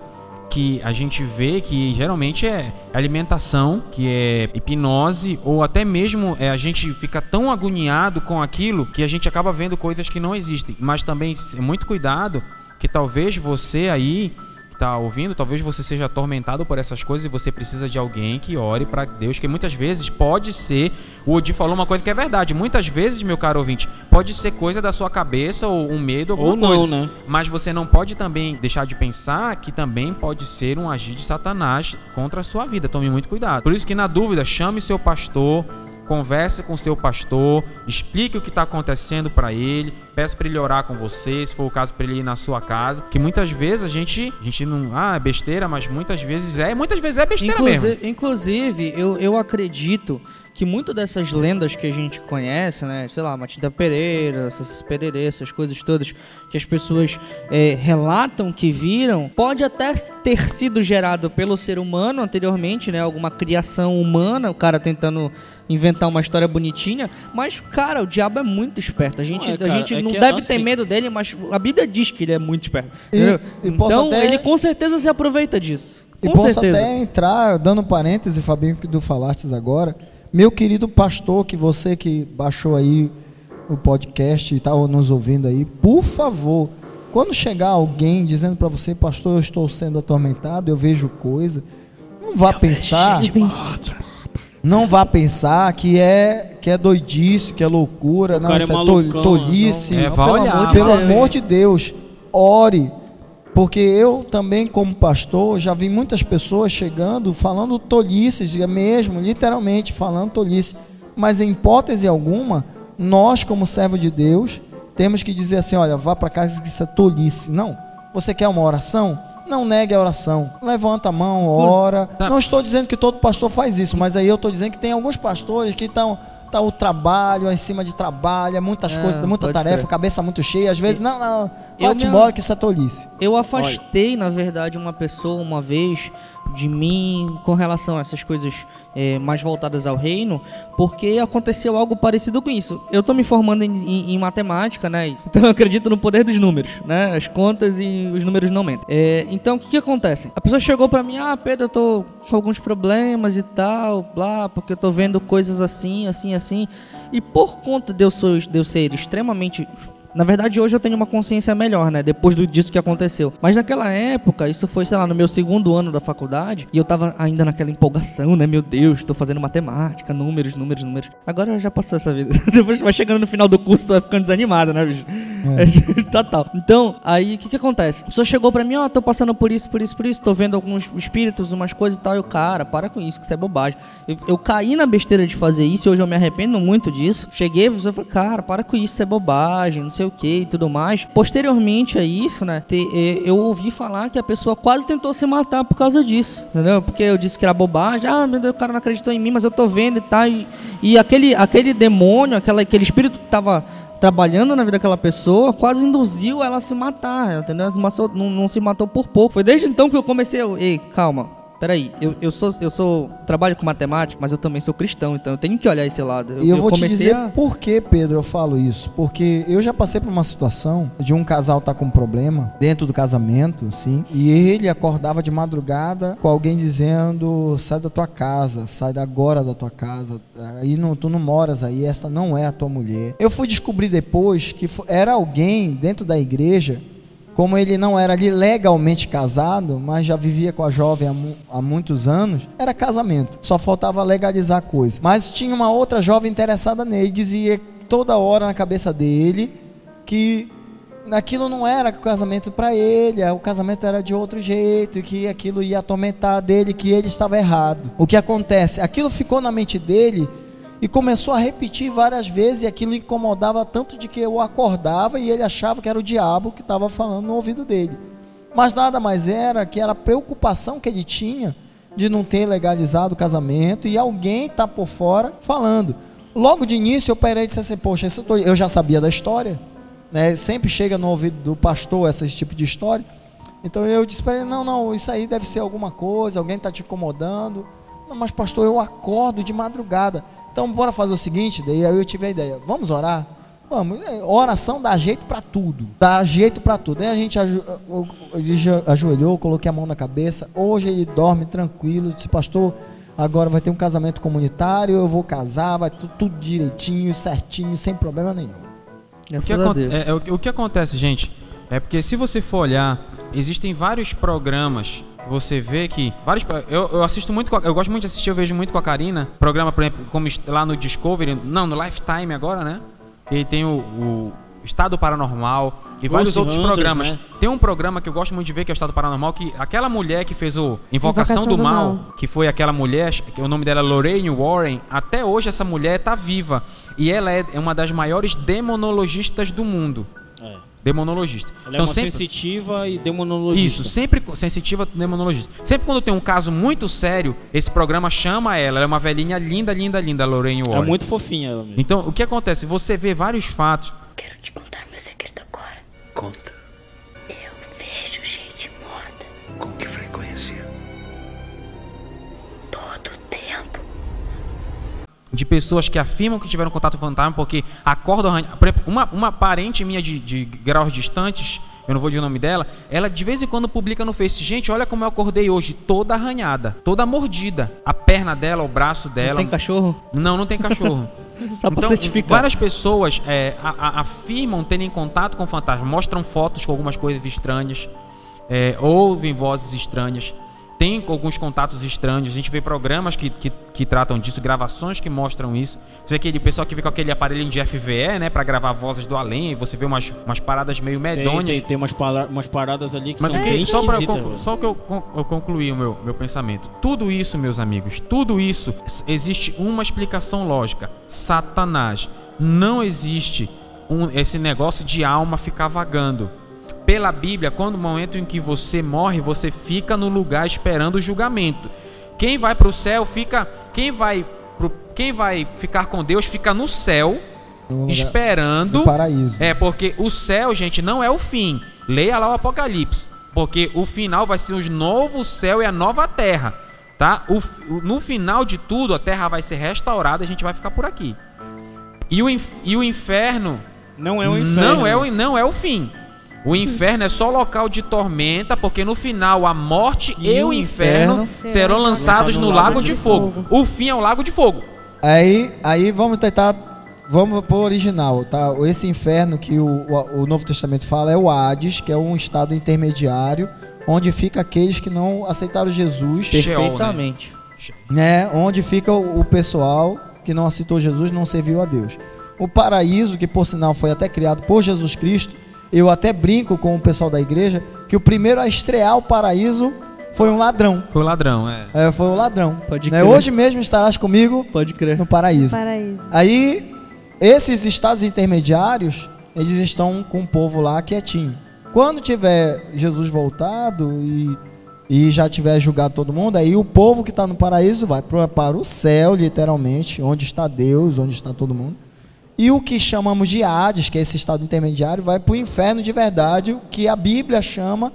que a gente vê que geralmente é alimentação, que é hipnose, ou até mesmo é, a gente fica tão agoniado com aquilo que a gente acaba vendo coisas que não existem. Mas também é muito cuidado que talvez você aí que tá ouvindo, talvez você seja atormentado por essas coisas e você precisa de alguém que ore para Deus, que muitas vezes pode ser, o Odi falou uma coisa que é verdade, muitas vezes, meu caro ouvinte, pode ser coisa da sua cabeça ou um medo, alguma Ou não, coisa. né? Mas você não pode também deixar de pensar que também pode ser um agir de Satanás contra a sua vida. Tome muito cuidado. Por isso que na dúvida, chame seu pastor, converse com seu pastor, explique o que está acontecendo para ele, peça para ele orar com você, se for o caso para ele ir na sua casa, que muitas vezes a gente, a gente não, ah, é besteira, mas muitas vezes é, muitas vezes é besteira Inclusive, mesmo. inclusive eu, eu acredito que muito dessas lendas que a gente conhece, né? Sei lá, Matilda Pereira, essas pererê, essas coisas todas que as pessoas é, relatam que viram, pode até ter sido gerado pelo ser humano anteriormente, né? Alguma criação humana, o cara tentando inventar uma história bonitinha, mas, cara, o diabo é muito esperto. A gente, Ué, a cara, gente é não que, deve ter medo dele, mas a Bíblia diz que ele é muito esperto. E- e então, até- ele com certeza se aproveita disso. E Com posso certeza. até entrar, dando um parêntese, Fabinho, que tu falastes agora. Meu querido pastor, que você que baixou aí o podcast e está nos ouvindo aí, por favor, quando chegar alguém dizendo para você, pastor, eu estou sendo atormentado, eu vejo coisa, não vá pensar, não vá pensar que é que é doidice, que é loucura, não, cara isso é é, malucão, tol- tolice. não. É, vá pelo olhar, amor, pelo vai. amor de Deus, ore. Porque eu também, como pastor, já vi muitas pessoas chegando falando tolices, mesmo, literalmente falando tolice. Mas em hipótese alguma, nós, como servo de Deus, temos que dizer assim: olha, vá para casa que isso é tolice. Não. Você quer uma oração? Não negue a oração. Levanta a mão, ora. Tá. Não estou dizendo que todo pastor faz isso, mas aí eu estou dizendo que tem alguns pastores que estão. Tá o trabalho, em cima de trabalho, é muitas É, coisas, muita pode tarefa, crer. cabeça muito cheia. Às vezes, não, não, Eu vai-te embora que isso é tolice. Eu afastei, na verdade, uma pessoa uma vez de mim com relação a essas coisas eh, mais voltadas ao reino, porque aconteceu algo parecido com isso. Eu tô me formando em, em- em matemática, né? [LAUGHS] Então eu acredito no poder dos números, né? As contas e os números não mentem. Eh, então o que, que acontece? A pessoa chegou pra mim, ah, Pedro, eu tô com alguns problemas e tal, blá, porque eu tô vendo coisas assim, assim, assim. E por conta de eu, de eu ser extremamente na verdade, hoje eu tenho uma consciência melhor, né? Depois do, disso que aconteceu. Mas naquela época, isso foi, sei lá, no meu segundo ano da faculdade, e eu tava ainda naquela empolgação, né? Meu Deus, tô fazendo matemática, números, números, números. Agora já passou essa vida. [LAUGHS] Depois vai chegando no final do curso, tu vai ficando desanimado, né, bicho? [LAUGHS] Total. Então, aí o que que acontece? A pessoa chegou pra mim, ó, tô passando por isso, por isso, por isso, tô vendo alguns espíritos, umas coisas e tal. Eu, cara, para com isso, que isso é bobagem. Eu, eu caí na besteira de fazer isso e hoje eu me arrependo muito disso. Cheguei, eu falei, cara, para com isso, isso é bobagem, não sei o que e tudo mais. Posteriormente a isso, né, eu ouvi falar que a pessoa quase tentou se matar por causa disso, entendeu? Porque eu disse que era bobagem, ah, meu Deus, o cara não acreditou em mim, mas eu tô vendo e tal. E, e aquele, aquele demônio, aquela, aquele espírito que tava trabalhando na vida daquela pessoa, quase induziu ela a se matar, entendeu? Não, não se matou por pouco. Foi desde então que eu comecei, ei, calma. Peraí, eu, eu sou eu sou trabalho com matemática, mas eu também sou cristão, então eu tenho que olhar esse lado. E eu, vou te dizer a- por que, Pedro, eu falo isso. Porque eu já passei por uma situação de um casal tá com um problema dentro do casamento, sim, e ele acordava de madrugada com alguém dizendo: sai da tua casa, sai agora da tua casa, aí não, tu não moras aí, essa não é a tua mulher. Eu fui descobrir depois que era alguém dentro da igreja como ele não era legalmente casado, mas já vivia com a jovem há, mu- há muitos anos, era casamento. Só faltava legalizar a coisa. Mas tinha uma outra jovem interessada nele, dizia toda hora na cabeça dele que aquilo não era casamento para ele, o casamento era de outro jeito, que aquilo ia atormentar dele, que ele estava errado. O que acontece? Aquilo ficou na mente dele e começou a repetir várias vezes e aquilo incomodava tanto de que eu acordava e ele achava que era o diabo que estava falando no ouvido dele. Mas nada mais era que era a preocupação que ele tinha de não ter legalizado o casamento e alguém tá por fora falando. Logo de início eu parei e disse assim, poxa, eu já sabia da história, né? Sempre chega no ouvido do pastor esse tipo de história. Então eu disse para ele, não, não, isso aí deve ser alguma coisa, alguém está te incomodando. Não, mas pastor, eu acordo de madrugada. Então bora fazer o seguinte, daí aí eu tive a ideia, vamos orar? Vamos, É, oração dá jeito para tudo, dá jeito para tudo. Aí a gente já ajoelhou, coloquei a mão na cabeça. Hoje ele dorme tranquilo, disse, pastor, agora vai ter um casamento comunitário, eu vou casar, vai tudo, tudo direitinho, certinho, sem problema nenhum. O que, é- é o que- o que acontece, gente, é porque se você for olhar, existem vários programas você vê que vários eu, eu assisto muito eu gosto muito de assistir eu vejo muito com a Karina programa por exemplo como lá no Discovery não no Lifetime agora né e tem o, o Estado Paranormal e vários Ghost outros Hunters, programas né? tem um programa que eu gosto muito de ver que é o Estado Paranormal que aquela mulher que fez o Invocação, Invocação do, do Mal, Mal. que foi aquela mulher que o nome dela é Lorraine Warren até hoje essa mulher tá viva e ela é é uma das maiores demonologistas do mundo É. demonologista. Ela é uma sensitiva e demonologista. Isso, sempre sensitiva demonologista. Sempre quando tem um caso muito sério, esse programa chama ela. Ela é uma velhinha linda, linda, linda, Lorraine É Warren. muito fofinha ela mesmo. Então, o que acontece? Você vê vários fatos. Quero te contar meu segredo agora. Conta. De pessoas que afirmam que tiveram contato com fantasma porque acordam. uma, uma parente minha de, de graus distantes eu não vou dizer o nome dela, ela de vez em quando publica no Face, gente, olha como eu acordei hoje, toda arranhada, toda mordida. A perna dela, o braço dela. Tem cachorro? Não, não tem cachorro. [LAUGHS] Só então, várias pessoas é, a- a- afirmam terem contato com fantasmas, mostram fotos com algumas coisas estranhas, é, ouvem vozes estranhas, tem alguns contatos estranhos. A gente vê programas que, que, que tratam disso, gravações que mostram isso. Você vê aquele pessoal que vê com aquele aparelhinho de FVE, né, para gravar vozes do além, e você vê umas, umas paradas meio Tem, medonhas. tem, tem umas, pala- umas paradas ali que Mas são que- bem só, pra, só que eu, eu concluí o meu, meu pensamento. Tudo isso, meus amigos, tudo isso, existe uma explicação lógica. Satanás. Não existe um- esse negócio de alma ficar vagando. Pela Bíblia, quando o momento em que você morre, você fica no lugar esperando o julgamento. Quem vai para o céu fica. Quem vai, pro, quem vai ficar com Deus fica no céu No lugar- esperando. no paraíso. É, porque o céu, gente, não é o fim. Leia lá o Apocalipse. Porque o final vai ser o novo céu e a nova terra. Tá? O, no final de tudo, a terra vai ser restaurada e a gente vai ficar por aqui. E o, e o inferno. Não é o inferno. Não é o, não é o fim. O inferno é só local de tormenta, porque no final a morte e, E o inferno, inferno serão lançados no lago de fogo. O fim é o lago de fogo. Aí, aí vamos tentar. Vamos pro original, tá? Esse inferno que o, o, o Novo Testamento fala é o Hades, que é um estado intermediário, onde fica aqueles que não aceitaram Jesus. Né? Perfeitamente. né? Onde fica o, o pessoal que não aceitou Jesus, não serviu a Deus. O paraíso, que por sinal foi até criado por Jesus Cristo, eu até brinco com o pessoal da igreja que o primeiro a estrear o paraíso foi um ladrão. Foi o ladrão, é. É, foi o ladrão. Pode né? crer. Hoje mesmo estarás comigo Pode crer. no paraíso. Paraíso. Aí, esses estados intermediários, eles estão com o povo lá quietinho. Quando tiver Jesus voltado e, e já tiver julgado todo mundo, aí o povo que está no paraíso vai para o céu, literalmente, onde está Deus, onde está todo mundo. E o que chamamos de Hades, que é esse estado intermediário, vai para o inferno de verdade, o que a Bíblia chama,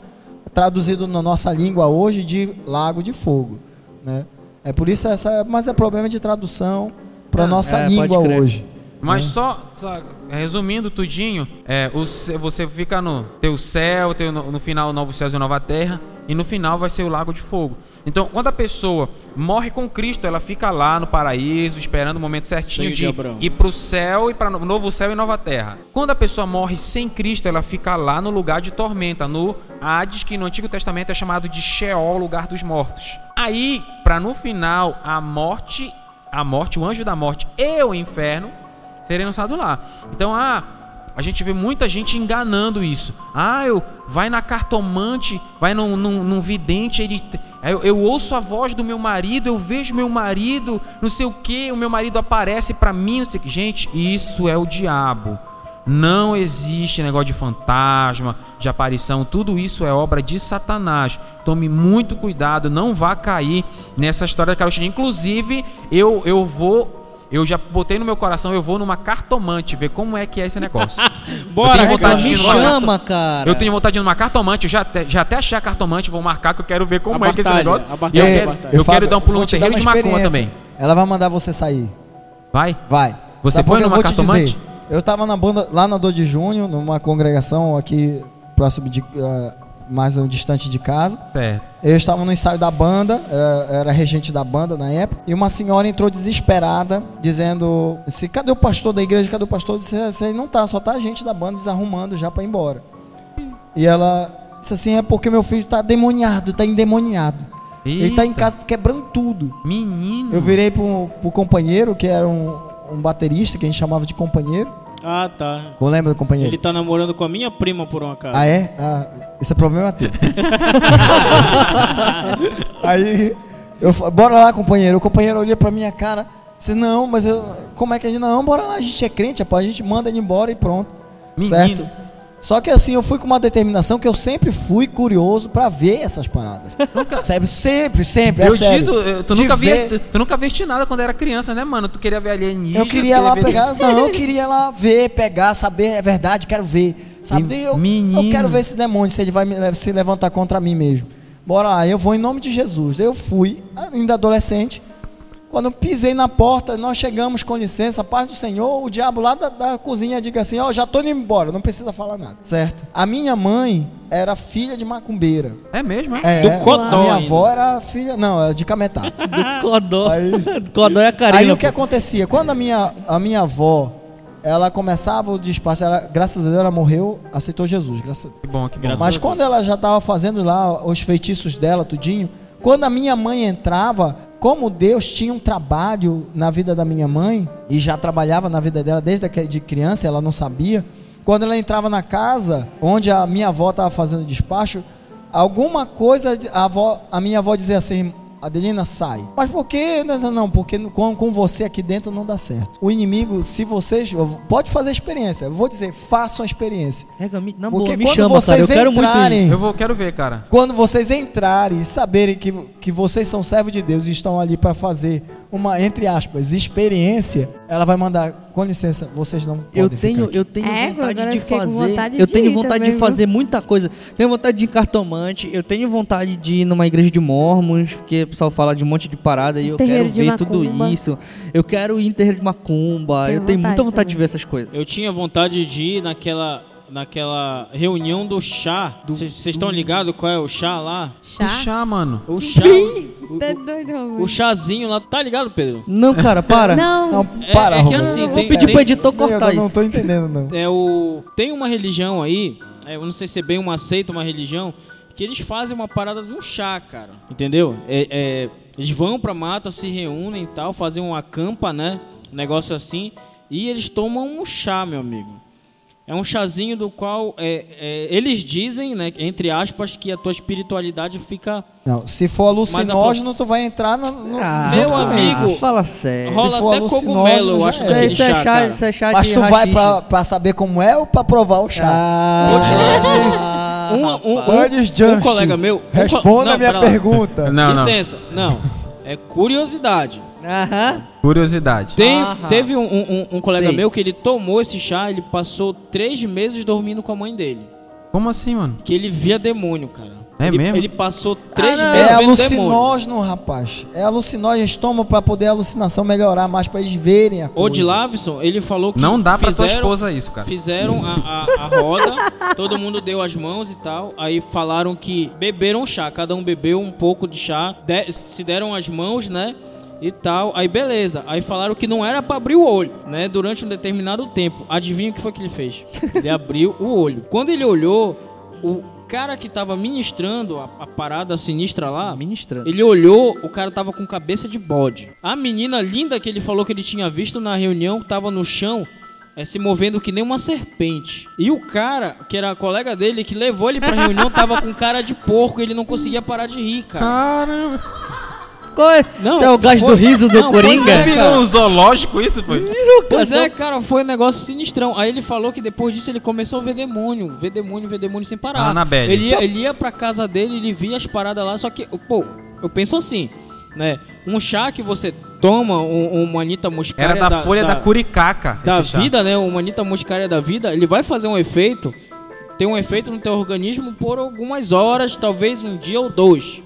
traduzido na nossa língua hoje, de lago de fogo. Né? É por isso essa, mas é problema de tradução para Ah, nossa é, língua hoje. Mas só, só, resumindo tudinho, é, o você fica no teu céu, teu, no, no final novo céu e nova terra, e no final vai ser o lago de fogo. Então, quando a pessoa morre com Cristo, ela fica lá no paraíso, esperando o momento certinho de de ir para o céu e para o novo céu e nova terra. Quando a pessoa morre sem Cristo, ela fica lá no lugar de tormenta, no Hades, que no Antigo Testamento é chamado de Sheol, lugar dos mortos. Aí, para no final, a morte, a morte, o anjo da morte e o inferno terem lançado lá. Então, ah, a gente vê muita gente enganando isso. Ah, eu vai na cartomante, vai num, num, num vidente, ele, eu, eu ouço a voz do meu marido, eu vejo meu marido, não sei o que, o meu marido aparece pra mim, não sei o que. Gente, isso é o diabo. Não existe negócio de fantasma, de aparição, tudo isso é obra de Satanás. Tome muito cuidado, não vá cair nessa história da carochinha. Inclusive, eu, eu vou eu já botei no meu coração, eu vou numa cartomante ver como é que é esse negócio. [LAUGHS] Bora, eu tenho vontade Me de numa chama, cara. Eu tenho vontade de ir numa cartomante, eu já, até- já até achei a cartomante, vou marcar que eu quero ver como A é que é esse batalha, negócio. batalha, eu, a quero, batalha. eu quero Fábio, dar um pulo no terreiro de macumba também. Ela vai mandar você sair. Vai? Vai. Você Sabe foi quê? Eu numa te cartomante? dizer. Eu tava na banda, lá na Dor de Junho, numa congregação aqui próximo de ah, mais um distante de casa. Certo. Eu estava no ensaio da banda, eh, era regente da banda na época, e uma senhora entrou desesperada, dizendo: assim, cadê o pastor da igreja? Cadê o pastor? Eu disse: "Esse aí não tá, só tá a gente da banda desarrumando já para ir embora. E ela disse assim: é porque meu filho tá demoniado, tá endemoniado. Ele tá em Eita. casa quebrando tudo. Menino. Eu virei pro, pro companheiro, que era um, um baterista, que a gente chamava de companheiro. Ah, tá. Qual lembra do companheiro? Ele tá namorando com a minha prima por um acaso. Ah, é? Ah, esse é problema teu. [LAUGHS] Aí, eu bora lá, companheiro. O companheiro olhou pra minha cara. Disse, não, mas eu, como é que a gente. Não, bora lá, a gente é crente, rapaz. A gente manda ele embora e pronto. Menino. Certo? Só que assim, eu fui com uma determinação que eu sempre fui curioso pra ver essas paradas. [LAUGHS] Sempre, sempre, sempre. É Eu sério. digo, eu- tu De nunca, via, ver- tu, tu nunca viste nada quando era criança, né, mano? Tu queria ver alienígena. Eu queria lá ver- pegar, não, eu [LAUGHS] queria lá ver, pegar, saber, é verdade, quero ver. Sabe? Eu, eu quero ver esse demônio, se ele vai me le- se levantar contra mim mesmo. Bora lá, eu vou em nome de Jesus. Eu fui, ainda adolescente, Quando eu pisei na porta, nós chegamos com licença, paz do Senhor, o diabo lá da, da cozinha diga assim, ó, já tô indo embora, não precisa falar nada, certo? A minha mãe era filha de macumbeira. É mesmo, é? É, Do Codó a minha ainda. avó era filha, não, era de Cametá. [LAUGHS] Do Codó. Aí- [LAUGHS] Do Codó é a Karina. Aí o que pô. acontecia? Quando a minha, a minha avó, ela começava o despacho, ela, graças a Deus ela morreu, aceitou Jesus, graças a Deus. Que bom, que bom. Graças Mas a quando ela já estava fazendo lá os feitiços dela, tudinho, quando a minha mãe entrava, como Deus tinha um trabalho na vida da minha mãe, e já trabalhava na vida dela desde de criança, ela não sabia, quando ela entrava na casa, onde a minha avó estava fazendo despacho, alguma coisa, a, avó, a minha avó dizia assim, Adelina, sai. Mas por que? Não, porque com, com você aqui dentro não dá certo. O inimigo, se vocês. Pode fazer experiência. Eu vou dizer, façam a experiência. Rega, me, na Porque boa, me quando chama, cara. Eu vocês quero muito entrarem-. Eu vou, quero ver, cara. Quando vocês entrarem e saberem que, que vocês são servos de Deus e estão ali para fazer uma, entre aspas, experiência, ela vai mandar, com licença, vocês não podem Eu ficar tenho, aqui." eu tenho É, vontade de eu fazer. vontade eu de tenho ir vontade também, de fazer muita coisa. Tenho vontade de ir cartomante. Eu tenho vontade de ir numa igreja de mormons, porque o pessoal fala de um monte de parada e eu quero ver tudo macumba. isso. Eu quero ir em terreiro de macumba. Tenho eu tenho muita vontade vontade de também. ver essas coisas. Eu tinha vontade de ir naquela, naquela reunião do chá. Vocês estão ligados qual é o chá lá? Chá? Que chá, mano. O chá. o, [LAUGHS] Tá doido, o, o chazinho lá, tá ligado, Pedro? Não, cara, para. Não. Não, É- para, é que Roberto. assim, Vou tem- pedir tem- pro editor Eu cortar não isso. tô entendendo, não. É o. Tem uma religião aí, é, eu não sei se é bem uma seita, uma religião, que eles fazem uma parada de um chá, cara. Entendeu? É, é, eles vão pra mata, se reúnem e tal, fazem uma campa, né? Um negócio assim. E eles tomam um chá, meu amigo. É um chazinho do qual é, é, eles dizem, né, entre aspas, que a tua espiritualidade fica. Não, se for alucinógeno, tu vai entrar no. no Ah, Meu amigo, eles. Fala sério. Rola for até alucinógeno, cogumelo, eu acho, é. Isso é- é chá, cara. isso é chá Mas tu vai rachixe. pra, pra saber como é ou pra provar o chá? Ah, [LAUGHS] Um, um, um, Antes, um Just, colega meu. um co- Responda a minha pergunta. Não, não. Licença, não. É curiosidade. Aham. Curiosidade. Tem, Aham. teve um, um- um colega Sei. meu que ele tomou esse chá, ele passou três meses dormindo com a mãe dele. Como assim, mano? Que ele via demônio, cara. É ele, mesmo? Ele passou três não. meses É vendo demônio. alucinógeno, rapaz. É alucinógeno. Eles tomam pra poder a alucinação melhorar mais, pra eles verem a coisa. O de Lavison, ele falou que Não dá pra tua fizeram- esposa isso, cara. Fizeram a, a- a roda, todo mundo deu as mãos e tal. Aí falaram que beberam chá, cada um bebeu um pouco de chá, de- se deram as mãos, né? E tal. Aí beleza. Aí falaram que não era pra abrir o olho, né? Durante um determinado tempo. Adivinha o que foi que ele fez? [LAUGHS] Ele abriu o olho. Quando ele olhou, o cara que tava ministrando a, a parada sinistra lá, Ministrando. ele olhou, o cara tava com cabeça de bode. A menina linda que ele falou que ele tinha visto na reunião tava no chão, é, se movendo que nem uma serpente. E o cara, que era colega dele, que levou ele pra reunião, tava com cara de porco e ele não conseguia parar de rir, cara. Caramba. É? Não, Isso é o gás foi- do riso do não, Coringa? é, Virou um zoológico isso, foi? Pois é, cara, foi um negócio sinistrão. Aí ele falou que depois disso ele começou a ver demônio, ver demônio, ver demônio sem parar. Ah, na bad. Ele ia, ele ia pra casa dele, ele via as paradas lá, só que, pô, eu penso assim, né? Um chá que você toma, um, uma Anitta muscaria Era da, folha da, curicaca. da esse chá. vida, né? Uma Anitta muscaria da vida, ele vai fazer um efeito, tem um efeito no teu organismo por algumas horas, talvez um dia ou dois.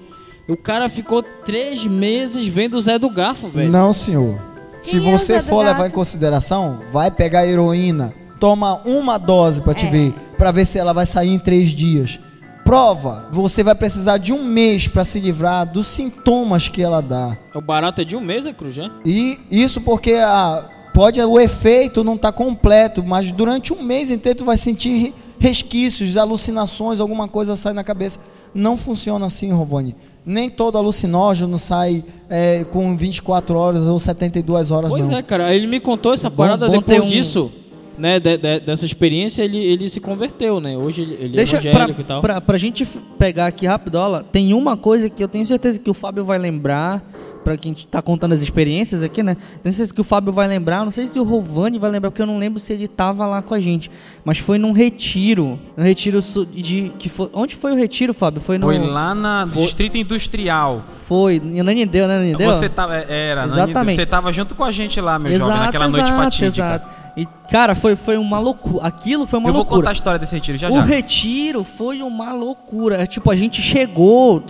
O cara ficou três meses vendo o Zé do Garfo, velho. Não, senhor. Se Quem é você do for levar em consideração, vai pegar heroína, toma uma dose pra te É. ver, pra ver se ela vai sair em três dias. Prova, você vai precisar de um mês pra se livrar dos sintomas que ela dá. O barato é de um mês, é cruz, né? E isso porque a, pode o efeito não tá completo, mas durante um mês inteiro tu vai sentir resquícios, alucinações, alguma coisa sai na cabeça. Não funciona assim, Rovani. Nem todo alucinógeno sai é, com 24 horas ou 72 horas, Pois não. é, cara. Ele me contou essa Bom- parada bom depois ter um- disso, né? de- de- dessa experiência, ele, ele se converteu, né? Hoje ele, ele Deixa é pra, evangélico e tal. pra, pra gente pegar aqui rapidola, tem uma coisa que eu tenho certeza que o Fábio vai lembrar, pra quem tá contando as experiências aqui, né? Tenho certeza que o Fábio vai lembrar, não sei se o Rovani vai lembrar, porque eu não lembro se ele tava lá com a gente, mas foi num retiro, um retiro de que foi, onde foi o retiro, Fábio? Foi no Foi lá na Foi- Distrito Industrial. Foi, em Ananindeu, né? Ananindeu? Você tava, era, Exatamente. Você tava junto com a gente lá, meu jovem, naquela noite fatídica. exato. E cara, foi foi uma loucura. Aquilo foi uma Eu vou loucura. contar a história desse retiro já o já. retiro foi uma loucura. É, Tipo, a gente chegou,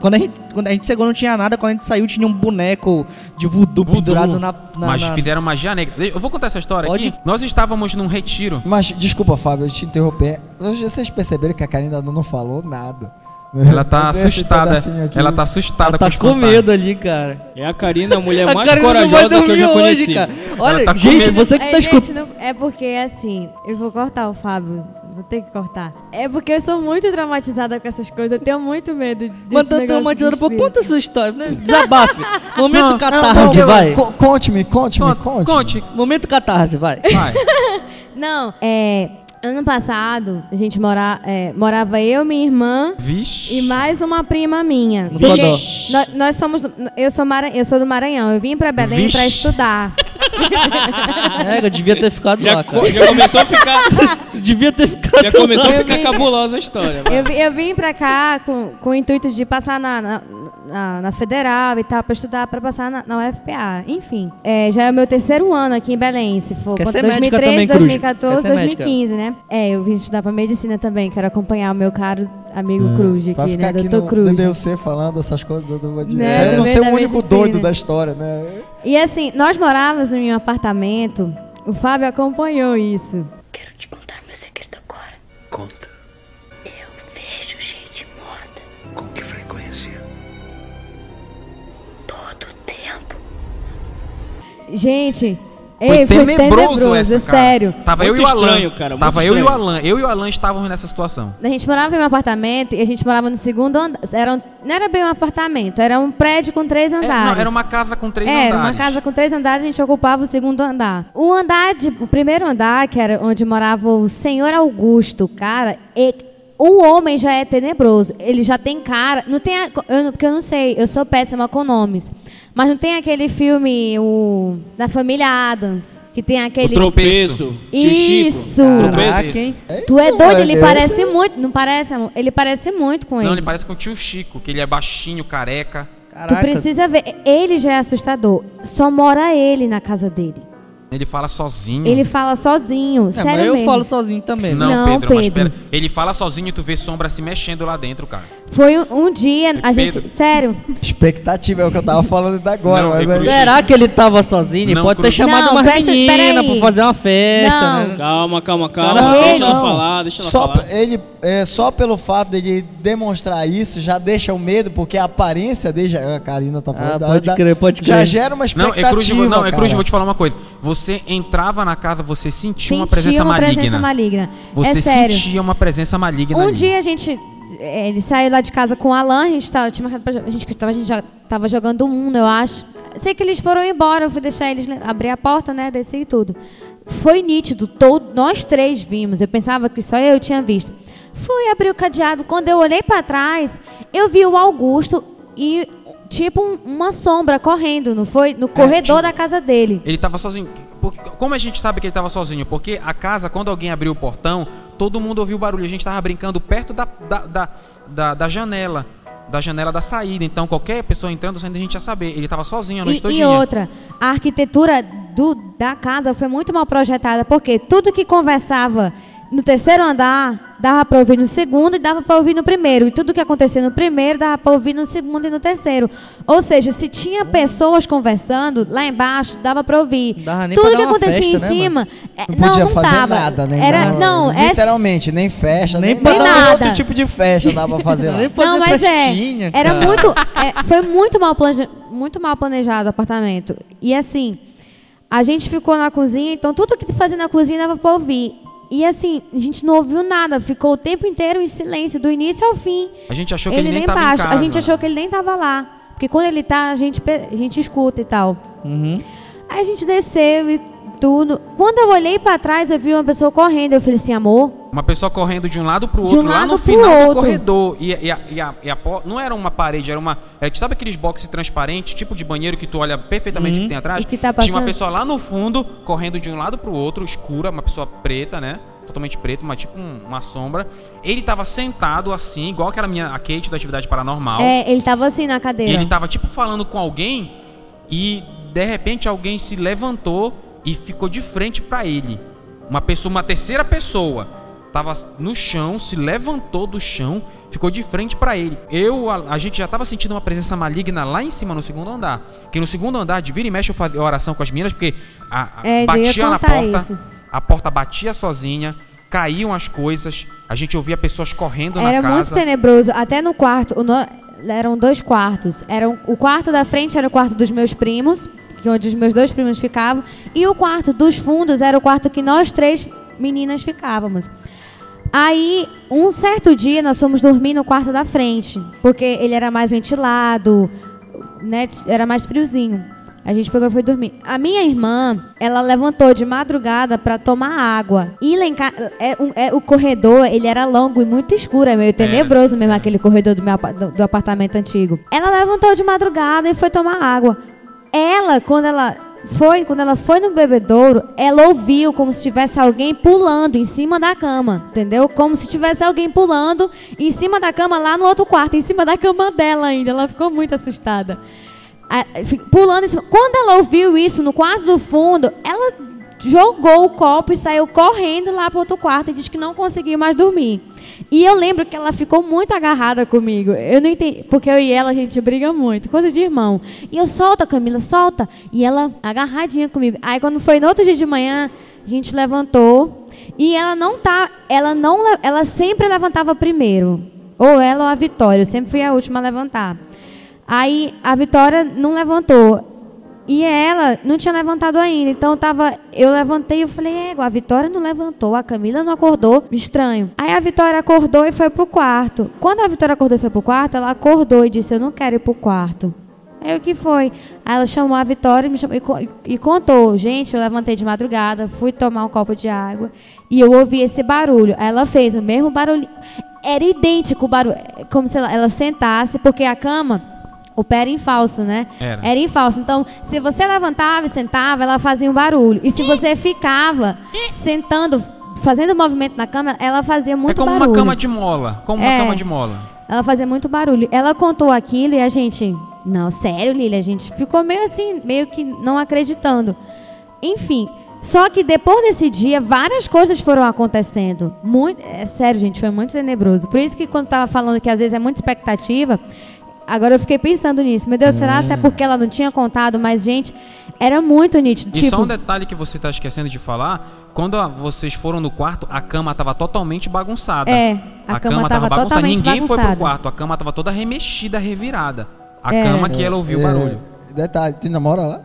Quando a, gente, quando a gente chegou não tinha nada, quando a gente saiu tinha um boneco de voodoo, Voodoo, pendurado na, na, mas na- fizeram magia negra. Eu vou contar essa história Pode? aqui. Nós estávamos num retiro. Mas, desculpa, Fábio, eu te interromper. Vocês perceberam que a Karina não falou nada. [LAUGHS] Ela tá assustada. Ela tá assustada Ela tá com fantasmas. medo ali, cara. É a Karina, a mulher A mais Karina não vai corajosa que eu já conheci. hoje, cara. Olha, tá com gente, medo. você que É, tá escutando. é porque assim, eu vou cortar o Fábio. Vou ter que cortar. É porque eu sou muito traumatizada com essas coisas. Eu tenho muito medo desse Mas tá pô, espírito. conta a sua história, né? Desabafe. [LAUGHS] Momento Não, catarse, não, vai. co- Conte-me, conte-me, Conte, conte. conte. Momento catarse, vai. Vai. [LAUGHS] Não, é. Ano passado, a gente mora, é, morava eu, minha irmã Vixe. e mais uma prima minha. No Porque nós, nós somos. do- Eu sou, Mara, eu sou do Maranhão. Eu vim pra Belém Vixe. pra estudar. [LAUGHS] É, eu devia ter ficado Já, lá, co- cara. já começou a ficar, [LAUGHS] devia ter ficado já começou a Eu ficar cabulosa a história. Eu, eu vim pra cá com, com o intuito de passar na, na, na- na Federal e tal, pra estudar, pra passar na, na UFPA. Enfim, é, já é o meu terceiro ano aqui em Belém, se for Quer ser médica 2013, também, Cruz? 2014, Quer ser médica? 2015, né? É, eu vim estudar pra medicina também, quero acompanhar o meu caro amigo Cruz Vai aqui, ficar né? aqui Doutor no Cruz. DDUC falando essas coisas. Do, do, de- Né, eu não do sei o único medicina. doido da história, né? E assim, nós morávamos em um apartamento, o Fábio acompanhou isso. Quero te contar Gente, Foi ei, foi tenebroso, tenebroso, essa, é cara. sério. Tava Muito eu e o Alan. estranho, cara, muito Tava eu e o estranho. Alan. Eu e o Alan estávamos nessa situação. A gente morava em um apartamento e a gente morava no segundo andar. Era um- não era bem um apartamento, era um prédio com três É, andares. não, era uma casa com três Era andares. uma casa com três andares, a gente ocupava o segundo andar. O andar, de, o primeiro andar, que era onde morava o senhor Augusto, cara, e- o homem já é tenebroso. Ele já tem cara. Não tem. a- eu, não- porque eu não sei, eu sou péssima com nomes. Mas não tem aquele filme, o. Da família Adams, que tem O aquele. tropeço. Tio Chico. Isso! Tropeço. Caraca, hein? Tu é doido, ele esse- parece muito. Não parece, amor? Ele parece muito com Não, ele. ele parece com o tio Chico, que ele é baixinho, careca. Tu Caraca. precisa ver. Ele já é assustador. Só mora ele na casa dele. Ele fala sozinho. Ele fala sozinho. É, sério mas eu mesmo. falo sozinho também. né? Não, Não, Pedro, mas Pedro. espera. Ele fala sozinho e tu vê sombra se mexendo lá dentro, cara. Foi um, um dia, a Pedro. gente. Sério. Expectativa é o que eu tava falando ainda agora. Não, mas é. Será que ele tava sozinho? Não, Pode ter chamado Não, uma presta- menina pra fazer uma festa, Não. né? Calma, calma, calma. Não, deixa ela não. falar, deixa ela só, falar. ele, é, só pelo fato dele demonstrar isso já deixa o medo, porque a aparência dele. já- A Karina tá falando. Ah, pode da- crer, pode Já crer. gera uma Não, expectativa. é cruz, não, é cruz, vou te falar uma coisa. Você entrava na casa, você sentia uma Sentia presença uma maligna. presença maligna. Você é sentia uma presença maligna Um ali. dia a gente. é, Ele saiu lá de casa com o Alan, a gente, tava, tinha marcado a, gente, tava, a gente já tava jogando um, eu acho. Sei que eles foram embora, eu fui deixar eles le- abrir a porta, né? Descer e tudo. Foi nítido, todo, nós três vimos. Eu pensava que só eu tinha visto. Fui abrir o cadeado. Quando eu olhei pra trás, eu vi o Augusto e tipo um- uma sombra correndo, não foi? No corredor da casa dele. Ele tava sozinho. Por- Como a gente sabe que ele tava sozinho? Porque a casa, quando alguém abriu o portão, todo mundo ouviu o barulho. A gente tava brincando perto da, da, da, da- da janela. Da janela da saída. Então, qualquer pessoa entrando saindo, a gente ia saber. Ele tava sozinho a noite E, e outra, a arquitetura do, da casa foi muito mal projetada, porque tudo que conversava no terceiro andar dava para ouvir no segundo e dava para ouvir no primeiro. E tudo que acontecia no primeiro dava para ouvir no segundo e no terceiro. Ou seja, se tinha pessoas conversando lá embaixo, dava para ouvir. Dava nem pra tudo que acontecia festa, em né, cima. é, Não não, podia não fazer tava. nada, né? Era, não, é Literalmente, nem festa, Nem nem, pra nem nenhum outro nada. tipo de festa dava pra fazer [LAUGHS] lá. Não, mas festinha, é. Era cara. muito. é, [LAUGHS] foi muito mal, plane, muito mal planejado o apartamento. E assim, a gente ficou na cozinha, então tudo que fazia na cozinha dava pra ouvir. E assim, a gente não ouviu nada, ficou o tempo inteiro em silêncio, do início ao fim. A gente achou que ele, nem nem tava baixo. A gente achou que ele nem tava lá. Porque quando ele tá, a gente, a gente escuta e tal. Uhum. Aí a gente desceu e tudo. Quando eu olhei pra trás, eu vi uma pessoa correndo. Eu falei assim, amor, Uma pessoa correndo de um lado pro outro, um lá lado no pro final do outro. corredor. E, e a, e a- e a não era uma parede, era uma. É, sabe aqueles boxes transparentes, tipo de banheiro que tu olha perfeitamente o que tem atrás? E que tá Tinha uma pessoa lá no fundo, correndo de um lado pro outro, escura, uma pessoa preta, né? Totalmente preto, mas tipo um- uma sombra. Ele tava sentado assim, igual aquela minha, a Kate da atividade paranormal. é, ele tava assim na E cadeira. ele tava tipo falando com alguém e de repente alguém se levantou e ficou de frente pra ele. Uma pessoa, uma terceira pessoa. tava no chão, se levantou do chão, ficou de frente para ele. Eu, a, a, gente já tava sentindo uma presença maligna lá em cima no segundo andar. Que no segundo andar, de vira e mexe, eu fazia oração com as meninas, porque a, a, É, batia na porta, isso. a porta batia sozinha, caíam as coisas, a gente ouvia pessoas correndo Era na muito casa. tenebroso. Até no quarto, o no- eram dois quartos. Era o quarto da frente era o quarto dos meus primos, onde os meus dois primos ficavam, e o quarto dos fundos era o quarto que nós três meninas ficávamos. Aí, um certo dia, nós fomos dormir no quarto da frente, porque ele era mais ventilado, né? Era mais friozinho. A gente pegou e foi dormir. A minha irmã, ela levantou de madrugada para tomar água. E lá em ca... é, é, o corredor, ele era longo e muito escuro, é meio tenebroso mesmo aquele corredor do meu do apartamento antigo. Ela levantou de madrugada e foi tomar água. Ela, quando ela foi, quando ela foi no bebedouro, ela ouviu como se tivesse alguém pulando em cima da cama, entendeu? Como se tivesse alguém pulando em cima da cama lá no outro quarto, em cima da cama dela ainda. Ela ficou muito assustada. Pulando em cima. Quando ela ouviu isso no quarto do fundo, ela jogou o copo e saiu correndo lá para outro quarto e disse que não conseguiu mais dormir. E eu lembro que ela ficou muito agarrada comigo. Eu não entendi, porque eu e ela a gente briga muito, coisa de irmão. E eu solta, Camila, solta. E ela agarradinha comigo. Aí quando foi no outro dia de manhã, a gente levantou e ela não tá, ela não, ela sempre levantava primeiro. Ou ela ou a Vitória, eu sempre fui a última a levantar. Aí a Vitória não levantou. E ela não tinha levantado ainda. Então tava, eu levantei e eu falei, égua, a Vitória não levantou, a Camila não acordou. Estranho. Aí a Vitória acordou e foi pro quarto. Quando a Vitória acordou e foi pro quarto, ela acordou e disse, eu não quero ir pro quarto. Aí o que foi? Aí ela chamou a Vitória e, me chamou, e, e contou. Gente, eu levantei de madrugada, fui tomar um copo de água e eu ouvi esse barulho. Aí ela fez o mesmo barulho. Era idêntico o barulho. Como se ela, ela sentasse, porque a cama, o pé era em falso, né? Era. Era em falso. Então, se você levantava e sentava, ela fazia um barulho. E se você ficava sentando, fazendo movimento na cama, ela fazia É muito como barulho. uma cama de mola. Como uma É. cama de mola. Ela fazia muito barulho. Ela contou aquilo e a gente, não, sério, Lili, a gente ficou meio assim, meio que não acreditando. Enfim, só que depois desse dia, várias coisas foram acontecendo. Muito, é sério, gente, foi muito tenebroso. Por isso que quando tava falando que às vezes é muita expectativa, agora eu fiquei pensando nisso. Meu Deus, será se é porque ela não tinha contado, mas gente, era muito nítido, E tipo, só um detalhe que você tá esquecendo de falar, quando a- vocês foram no quarto, a cama tava totalmente bagunçada. É, a cama tava totalmente Ninguém foi pro bagunçada. quarto, a cama tava toda remexida, revirada. A É. cama que ela ouviu o É, barulho. Detalhe, tu namora lá?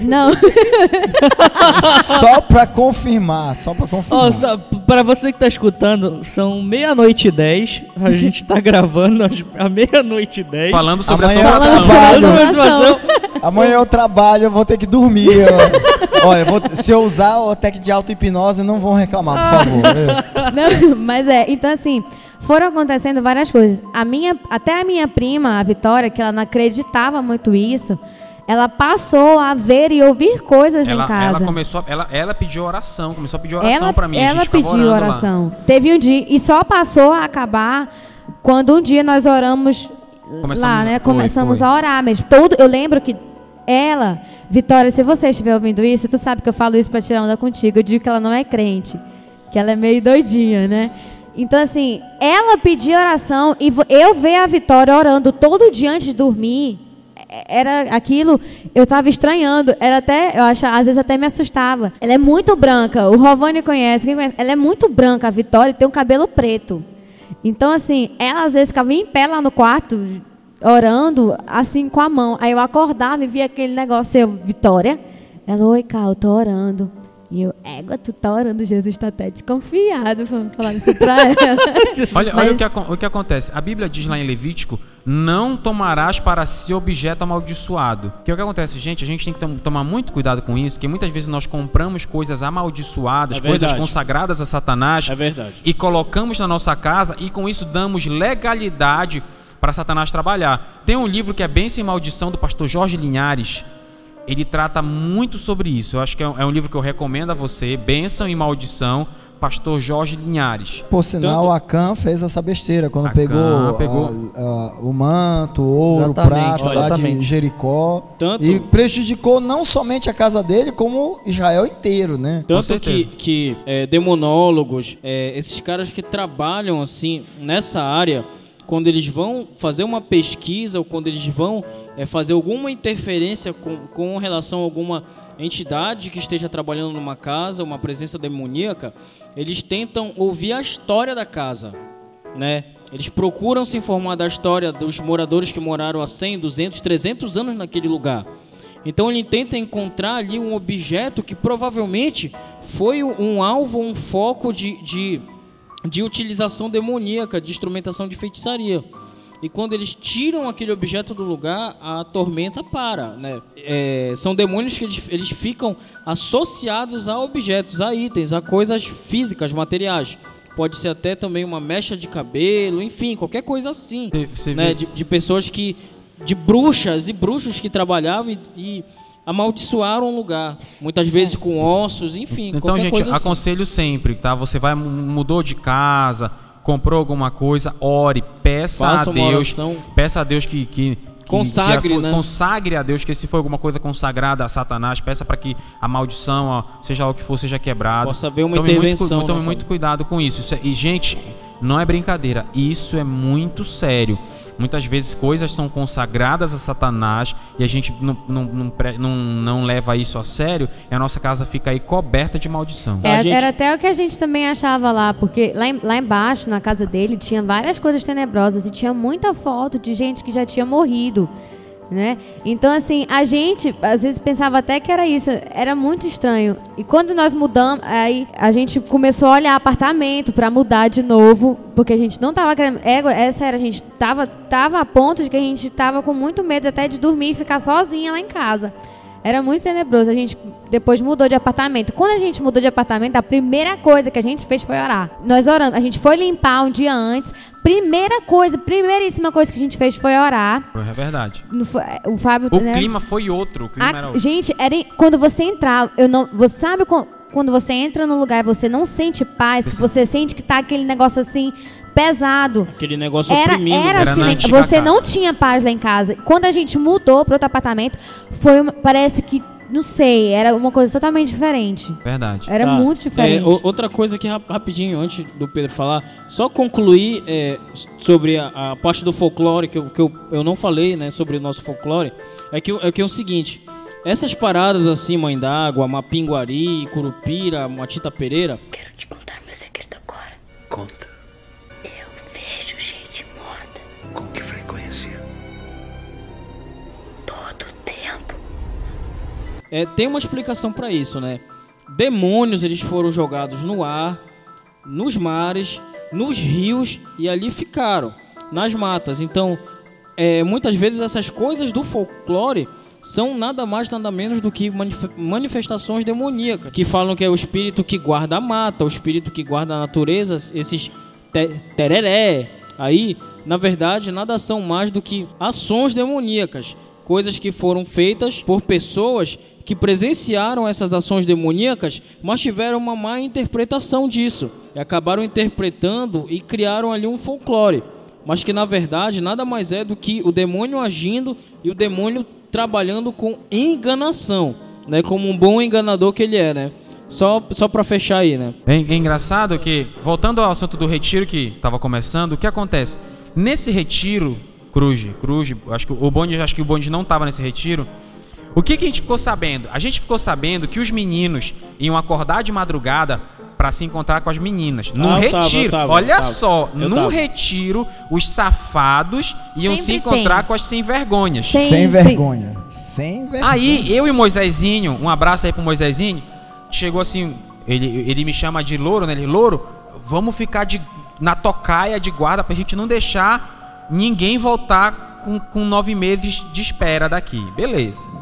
não. [LAUGHS] só pra confirmar, só pra confirmar. Só, pra você que tá escutando, são meia-noite e dez. A gente tá gravando às- à meia-noite e dez. Falando sobre Amanhã a eu. Sobre assombração. Amanhã eu trabalho, eu vou ter que dormir. ó. Olha, eu vou- se eu usar o técnico de auto-hipnose, não vão reclamar, por favor. É. Não, mas é, então assim, foram acontecendo várias coisas. A minha, até a minha prima, a Vitória, que ela não acreditava muito isso, ela passou a ver e ouvir coisas Ela, em casa. ela começou, ela, ela pediu oração, começou a pedir oração ela, pra mim. ela pediu orando lá. oração. Teve um dia e só passou a acabar quando um dia nós oramos Começamos lá, né? foi, Começamos foi. a orar mesmo. Todo, eu lembro que ela, Vitória, se você estiver ouvindo isso, tu sabe que eu falo isso pra tirar onda contigo. Eu digo que ela não é crente, que ela é meio doidinha, né? Então, assim, ela pediu oração e eu ver a Vitória orando todo dia antes de dormir. Era aquilo, eu tava estranhando. Era até, eu acho, às vezes até me assustava. Ela é muito branca. O Rovani conhece, conhece? Ela é muito branca, a Vitória, tem um cabelo preto. Então, assim, ela às vezes ficava em pé lá no quarto, orando, assim, com a mão. Aí eu acordava e via aquele negócio, eu, Vitória. Ela, oi, Cal, tô orando. E eu, égua, tu tá orando, Jesus tá até desconfiado, falando falar isso pra ela. [LAUGHS] Olha, olha Mas- o, que, o que acontece. A Bíblia diz lá em Levítico: não tomarás para si objeto amaldiçoado. Que é o que acontece, gente? A gente tem que tom- tomar muito cuidado com isso, porque muitas vezes nós compramos coisas amaldiçoadas, É coisas consagradas a Satanás, É verdade. e colocamos na nossa casa e com isso damos legalidade para Satanás trabalhar. Tem um livro que é Bênção e Maldição do pastor Jorge Linhares. Ele trata muito sobre isso. Eu acho que é um, é um livro que eu recomendo a você, Bênção e Maldição, pastor Jorge Linhares. Por sinal, Tanto- a Can fez essa besteira quando A pegou, Can pegou- a- a- o manto, o ouro, o prato lá de. Jericó. Tanto- E prejudicou não somente a casa dele, como Israel inteiro, né? Tanto que, que é, demonólogos, é, esses caras que trabalham assim nessa área, quando eles vão fazer uma pesquisa ou quando eles vão é, fazer alguma interferência com, com relação a alguma entidade que esteja trabalhando numa casa, uma presença demoníaca, eles tentam ouvir a história da casa, né? Eles procuram se informar da história dos moradores que moraram há 100, 200, 300 anos naquele lugar. Então ele tenta encontrar ali um objeto que provavelmente foi um alvo, um foco de, de, de utilização demoníaca, de instrumentação de feitiçaria. E quando eles tiram aquele objeto do lugar, a tormenta para. Né? É, são demônios que eles, eles ficam associados a objetos, a itens, a coisas físicas, materiais. Pode ser até também uma mecha de cabelo, enfim, qualquer coisa assim Você- né, de, de pessoas que. de bruxas e bruxos que trabalhavam e, e amaldiçoaram um lugar. Muitas vezes com ossos, enfim. Então, gente, assim. aconselho sempre, tá? Você vai mudou de casa, comprou alguma coisa, ore, peça Faça a Deus, peça a Deus que, que Consagre, for- né? consagre a Deus que se for alguma coisa consagrada a Satanás, peça para que a maldição, ó, seja o que for, seja quebrado. Possa haver uma tome intervenção, Muito, cu- tome né, muito cuidado com isso. Isso é- e gente, não é brincadeira, isso é muito sério. Muitas vezes coisas são consagradas a Satanás e a gente não, não, não, não, não leva isso a sério e a nossa casa fica aí coberta de maldição. É, gente? Era até o que a gente também achava lá, porque lá, em- lá embaixo, na casa dele, tinha várias coisas tenebrosas e tinha muita foto de gente que já tinha morrido. Né? Então, assim, a gente às vezes pensava até que era isso, era muito estranho. E quando nós mudamos, aí a gente começou a olhar apartamento para mudar de novo, porque a gente não tava querendo. É, é sério, a gente tava, tava a ponto de que a gente tava com muito medo até de dormir e ficar sozinha lá em casa. Era muito tenebroso. A gente depois mudou de apartamento. Quando a gente mudou de apartamento, a primeira coisa que a gente fez foi orar. Nós oramos. A gente foi limpar um dia antes. Primeira coisa, primeiríssima coisa que a gente fez foi orar. É verdade. Foi- O Fábio. O né? clima foi outro, o clima A- era outro. gente, era quando você entrar, eu não, você sabe quan- quando você entra no lugar e você não sente paz, que você sente que tá aquele negócio assim pesado. Aquele negócio Era, oprimindo. era Era assim, né? antiga você casa. não tinha paz lá em casa. Quando a gente mudou para outro apartamento, foi uma- parece que não sei, era uma coisa totalmente diferente. Verdade. Era Tá. muito diferente. É, outra coisa aqui, rap- rapidinho, antes do Pedro falar, só concluir é, sobre a, a parte do folclore, que, eu, que eu, eu não falei né, sobre o nosso folclore, é que, o- é que é o seguinte: essas paradas assim, Mãe d'Água, Mapinguari, Curupira, Matita Pereira, Quero te contar meu segredo agora. Conta. É, tem uma explicação pra isso, né? Demônios eles foram jogados no ar, nos mares, nos rios e ali ficaram, nas matas. Então, é, muitas vezes essas coisas do folclore são nada mais nada menos do que manif- manifestações demoníacas, que falam que é o espírito que guarda a mata, o espírito que guarda a natureza, esses te tereré. Aí, na verdade, nada são mais do que ações demoníacas, coisas que foram feitas por pessoas que presenciaram essas ações demoníacas, mas tiveram uma má interpretação disso e acabaram interpretando e criaram ali um folclore, mas que na verdade nada mais é do que o demônio agindo e o demônio trabalhando com enganação, né, como um bom enganador que ele é, né? Só só para fechar aí, né? É, é engraçado que, voltando ao assunto do retiro que estava começando, o que acontece? Nesse retiro, Cruz, Cruz, acho que o bonde, acho que o bonde não estava nesse retiro. O que, que a gente ficou sabendo? A gente ficou sabendo que os meninos iam acordar de madrugada para se encontrar com as meninas. No Ah, tava, retiro, eu tava, olha tava. só, tava. retiro, os safados iam se Sempre encontrar tem. com as sem vergonhas. Sempre. Sem vergonha. Sem vergonha. Aí eu e Moisésinho, um abraço aí pro Moisésinho, chegou assim, ele, ele me chama de louro, né? Ele, louro, vamos ficar de, na tocaia de guarda pra gente não deixar ninguém voltar com, com nove meses de espera daqui. Beleza.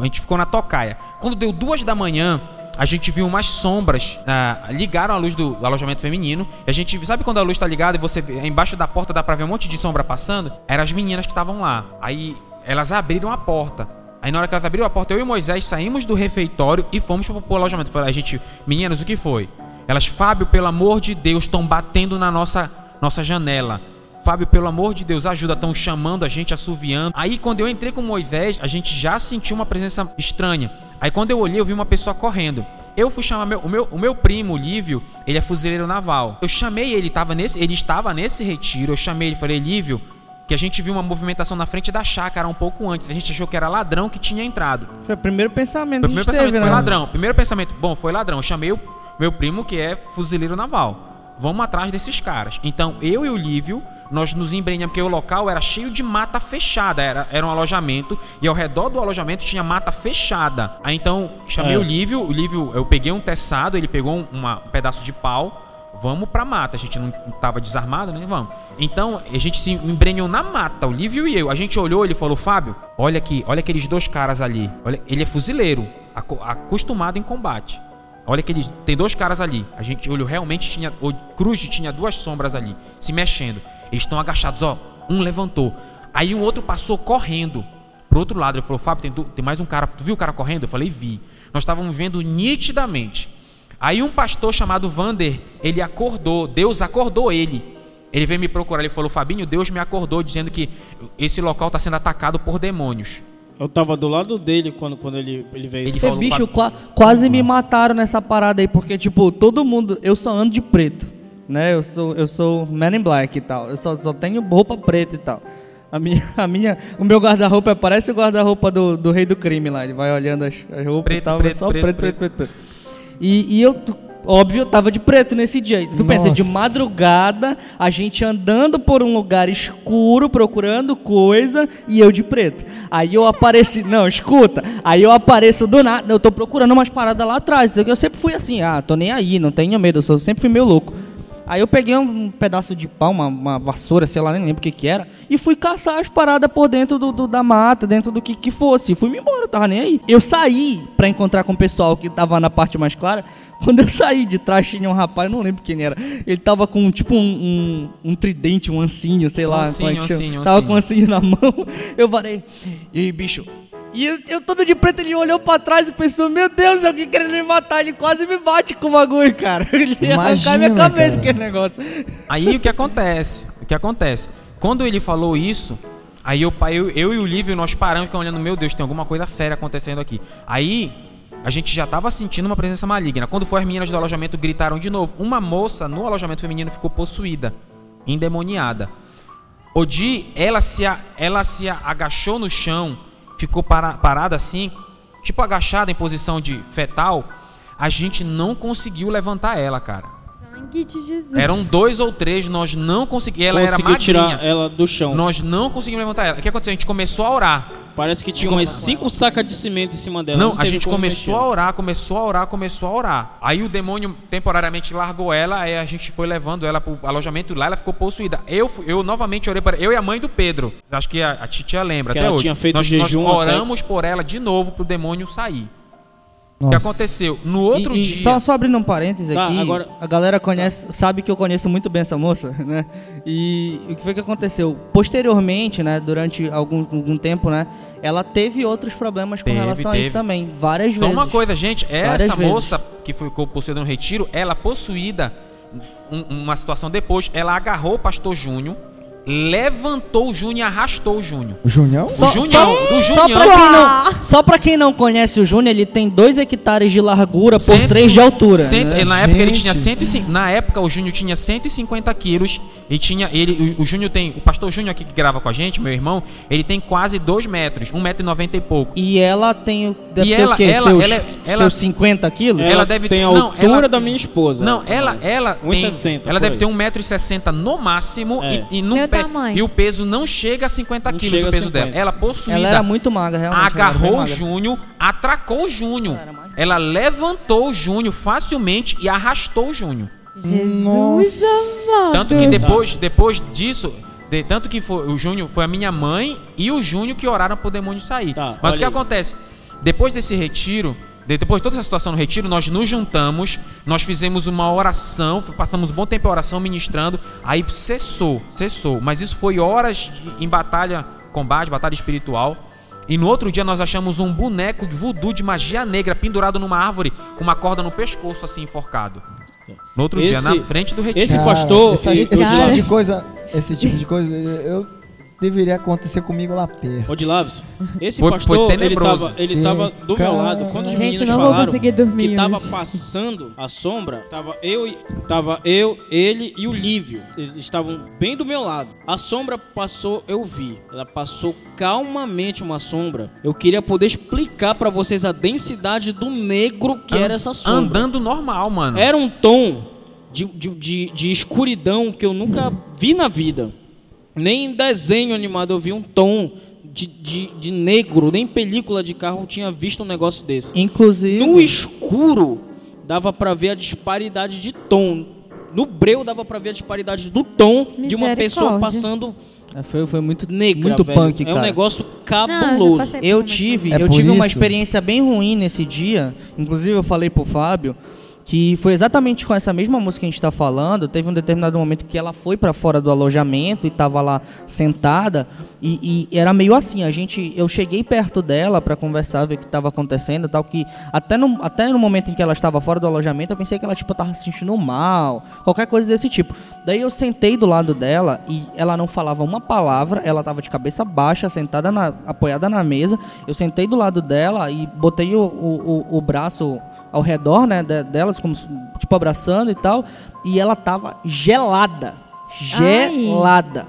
A gente ficou na tocaia. Quando deu duas da manhã, a gente viu umas sombras. ah, ligaram a luz do alojamento feminino. E a gente sabe quando a luz tá ligada e você vê- embaixo da porta dá pra ver um monte de sombra passando? Eram as meninas que estavam lá. Aí elas abriram a porta. Aí na hora que elas abriram a porta, eu e Moisés saímos do refeitório e fomos pro, pro alojamento. Falei, a gente, meninas, o que foi? Elas, Fábio, pelo amor de Deus, estão batendo na nossa, nossa janela. Fábio, pelo amor de Deus, ajuda, estão chamando a gente, assoviando. Aí, quando eu entrei com Moisés, a gente já sentiu uma presença estranha. Aí, quando eu olhei, eu vi uma pessoa correndo. Eu fui chamar meu, o, meu, o meu primo, o Lívio, ele é fuzileiro naval. Eu chamei ele, tava nesse, ele estava nesse retiro. Eu chamei ele, falei, Lívio, que a gente viu uma movimentação na frente da chácara um pouco antes. A gente achou que era ladrão que tinha entrado. Foi o primeiro pensamento que a primeiro pensamento teve, foi né? ladrão. Primeiro pensamento, bom, foi ladrão. Eu chamei o meu primo, que é fuzileiro naval. Vamos atrás desses caras. Então, eu e o Lívio, nós nos embrenhamos, porque o local era cheio de mata fechada. Era, era um alojamento, e ao redor do alojamento tinha mata fechada. Aí então, chamei É. o Lívio, o Lívio, eu peguei um teçado, ele pegou um, uma- um pedaço de pau. Vamos pra mata. A gente não tava desarmado, né? Vamos. Então, a gente se embrenhou na mata, o Lívio e eu. A gente olhou, ele falou, Fábio, olha aqui, olha aqueles dois caras ali. Olha, ele é fuzileiro, aco- acostumado em combate. Olha que ele tem dois caras ali. A gente olhou, realmente tinha. O Cruz tinha duas sombras ali, se mexendo. Eles estão agachados, ó. Um levantou. Aí um outro passou correndo pro outro lado. Ele falou, Fábio, tem, tem mais um cara. Tu viu o cara correndo? Eu falei, vi. Nós estávamos vendo nitidamente. Aí um pastor chamado Vander, ele acordou, Deus acordou ele. Ele veio me procurar, ele falou, Fabinho, Deus me acordou dizendo que esse local está sendo atacado por demônios. Eu tava do lado dele quando, quando ele, ele veio. Ele falou, bicho, Fábio- qua- quase me mataram nessa parada aí, porque, tipo, todo mundo. Eu só ando de preto, né? Eu sou, eu sou Man in Black e tal. Eu só, só tenho roupa preta e tal. A minha, [LAUGHS] a minha, o meu guarda-roupa parece o guarda-roupa do, do rei do crime lá. Ele vai olhando as, as roupas Preto, e tal. preto, só preto, preto, preto, preto, preto. E, e eu, tu- óbvio, eu tava de preto nesse dia. Tu pensa, de Nossa. madrugada, a gente andando por um lugar escuro, procurando coisa, e eu de preto. Aí eu apareci, não, escuta, aí eu apareço do nada, eu tô procurando umas paradas lá atrás, eu sempre fui assim, ah, tô nem aí, não tenho medo, eu sou- sempre fui meio louco. Aí eu peguei um pedaço de pau, uma, uma vassoura, sei lá, nem lembro o que que era, e fui caçar as paradas por dentro do, do- da mata, dentro do que que fosse. E fui me embora, eu tava nem aí. Eu saí pra encontrar com o pessoal que tava na parte mais clara. [LAUGHS] Quando eu saí de trás, tinha um rapaz, eu não lembro quem era. Ele tava com tipo um, um, um tridente, um ancinho, sei lá. Ancinho, como é que chama. ancinho, Tava ancinho. com um ancinho na [LAUGHS] mão. Eu parei. E aí, bicho? E eu, eu todo de preto, ele olhou pra trás e pensou, meu Deus, alguém querendo me matar. Ele quase me bate com o bagulho, cara. [LAUGHS] Ele ia arrancar minha cabeça cara. aquele negócio. Aí o que acontece? O que acontece? Quando ele falou isso, aí eu, eu, eu e o Lívio, nós paramos e ficamos olhando, meu Deus, tem alguma coisa séria acontecendo aqui. Aí a gente já estava sentindo uma presença maligna. Quando foi as meninas do alojamento gritaram de novo. Uma moça no alojamento feminino ficou possuída, endemoniada. Odi, ela se, ela se agachou no chão, ficou para- parada assim, tipo agachada em posição de fetal. A gente não conseguiu levantar ela, cara. Sangue de Jesus. Eram dois ou três, nós não conseguimos. Ela era Conseguiu magrinha. tirar ela do chão. Nós não conseguimos levantar ela. O que aconteceu? A gente começou a orar. Parece que tinha umas cinco sacas de cimento em cima dela. não, a teve gente começou mexer. a orar, começou a orar, começou a orar. Aí o demônio temporariamente largou ela, aí a gente foi levando ela pro alojamento lá, ela ficou possuída. Eu, eu novamente orei para eu e a mãe do Pedro. Acho que a, a titia lembra Que até ela hoje. tinha feito nós, jejum nós até- oramos por ela de novo pro demônio sair. O que Nossa. aconteceu? No outro E- e dia. Só, só abrindo um parênteses Tá, aqui, agora- a galera conhece, sabe que eu conheço muito bem essa moça, [LAUGHS] né? E o que foi que aconteceu? Posteriormente, né, durante algum, algum tempo, né, ela teve outros problemas com Teve, relação a teve. isso também, várias Só vezes. uma coisa, gente, Várias essa vezes. moça que ficou possuída no retiro, ela possuída, um- uma situação depois, ela agarrou o pastor Júnior, levantou o Júnior e arrastou o Júnior. O Junião? o Júnior, o Só Júnior. pra, quem não, só pra quem não conhece o Júnior, ele tem 2 hectares de largura por Cento- 3 de altura. cento- né? Na época ele Gente. tinha 150, na época o Júnior tinha 150 quilos e tinha ele o, o Júnior tem o pastor Júnior aqui que grava com a gente, meu irmão, ele tem quase 2 metros, 1,90m e pouco. E ela tem, deve E ter ela- o quê? ela- seus, ela- é, ela- seus 50 quilos? Ela, Ela deve tem ter- a não, altura ela- da minha esposa. Não, ela, ela tem, 1,60 ela deve aí. ter 1,60m no máximo É. e, e, no tamanho. e o peso não chega a 50 Não quilos o peso 50. dela. Ela possuída. Ela era muito magra, realmente. agarrou o. Júnior, atracou o Júnior. Ela levantou o Júnior facilmente e arrastou o Júnior. Jesus amado. Tanto que depois, depois disso, de- tanto que foi, o Júnior foi a minha mãe e o Júnior que oraram pro demônio sair. Tá, Mas o que aí. acontece? Depois desse retiro, de- depois de toda essa situação no retiro, nós nos juntamos, nós fizemos uma oração, passamos um bom tempo em oração ministrando, aí cessou, cessou. Mas isso foi horas de- em batalha, combate, batalha espiritual. E no outro dia nós achamos um boneco de voodoo de magia negra pendurado numa árvore com uma corda no pescoço assim enforcado. No outro dia, na frente do retiro. Esse Cara, pastor. essa- e- esse tipo Cara. de coisa, esse tipo de coisa, eu deveria acontecer comigo lá perto. Ô, de Laves, esse Foi- foi pastor, ele tenebroso. tava, ele tava do meu lado. Quando os Gente, meninos não vou falaram conseguir dormir que tava hoje. passando a sombra, tava eu, tava eu, ele e o Lívio. Eles estavam bem do meu lado. A sombra passou, eu vi. Ela passou calmamente uma sombra. Eu queria poder explicar pra vocês a densidade do negro que era essa sombra. Andando normal, mano. Era um tom de, de, de, de escuridão que eu nunca vi na vida. Nem em desenho animado eu vi um tom de, de, de negro, nem em película de carro eu tinha visto um negócio desse. Inclusive. No escuro dava pra ver a disparidade de tom. No breu dava pra ver a disparidade do tom de uma pessoa passando É, Foi, foi muito, negra, muito velho. punk, É cara. um negócio Não, eu cabuloso. por Eu momentos tive, É eu tive uma isso? experiência bem ruim nesse dia. Inclusive eu falei pro Fábio que foi exatamente com essa mesma música que a gente tá falando. Teve um determinado momento que ela foi pra fora do alojamento e tava lá sentada e, e era meio assim. A gente, eu cheguei perto dela pra conversar, ver o que tava acontecendo, tal que até no, até no momento em que ela estava fora do alojamento, eu pensei que ela tipo tava se sentindo mal, qualquer coisa desse tipo. Daí eu sentei do lado dela e ela não falava uma palavra, ela tava de cabeça baixa, sentada na, apoiada na mesa. Eu sentei do lado dela e botei o, o, o- o braço ao redor, né, de- delas, como se- tipo abraçando e tal, e ela tava gelada. Gelada.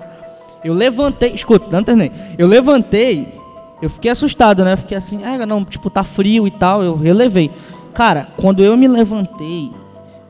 Eu levantei, escuta, não terminei. Eu levantei, eu fiquei assustado, né? Eu fiquei assim, ah, não, tipo, tá frio e tal, eu relevei. Cara, quando eu me levantei,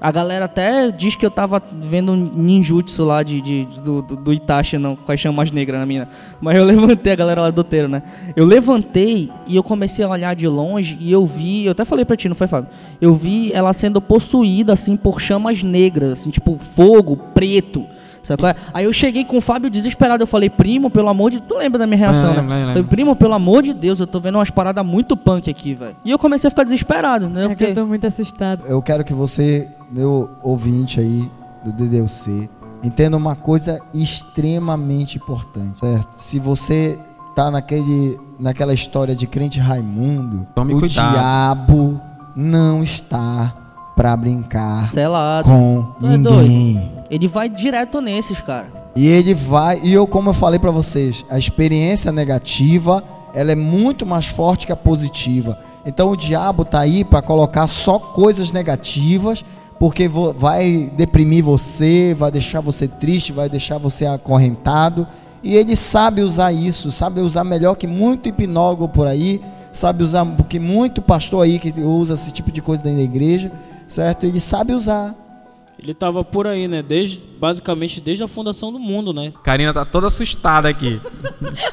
a galera até diz que eu tava vendo um ninjutsu lá de, de- do, do, do Itachi, não, com as chamas negras na minha. Mas eu [LAUGHS] levantei a galera lá do teiro, né? Eu levantei e eu comecei a olhar de longe e eu vi, eu até falei pra ti, não foi, Fábio? Eu vi ela sendo possuída, assim, por chamas negras, assim, tipo, fogo preto. Sabe qual é? Aí eu cheguei com o Fábio desesperado, eu falei, primo, pelo amor de... Tu lembra da minha reação, lembro, né? Falei, primo, pelo amor de Deus, eu tô vendo umas paradas muito punk aqui, velho. E eu comecei a ficar desesperado, né? É que Porque... eu tô muito assustada. Eu quero que você, meu ouvinte aí do DDUC, entenda uma coisa extremamente importante, certo? Se você tá naquele, naquela história de crente Raimundo, Tome o cuidado. diabo não está pra brincar Selado. com Tu é ninguém. Ele vai direto nesses, cara. E ele vai, e eu como eu falei pra vocês, a experiência negativa, ela é muito mais forte que a positiva. Então o diabo tá aí pra colocar só coisas negativas, porque vai deprimir você, vai deixar você triste, vai deixar você acorrentado, e ele sabe usar isso, sabe usar melhor que muito hipnólogo por aí, sabe usar porque muito pastor aí que usa esse tipo de coisa dentro da igreja, certo? Ele sabe usar. Ele tava por aí, né? Desde, basicamente desde a fundação do mundo, né? Karina tá toda assustada aqui.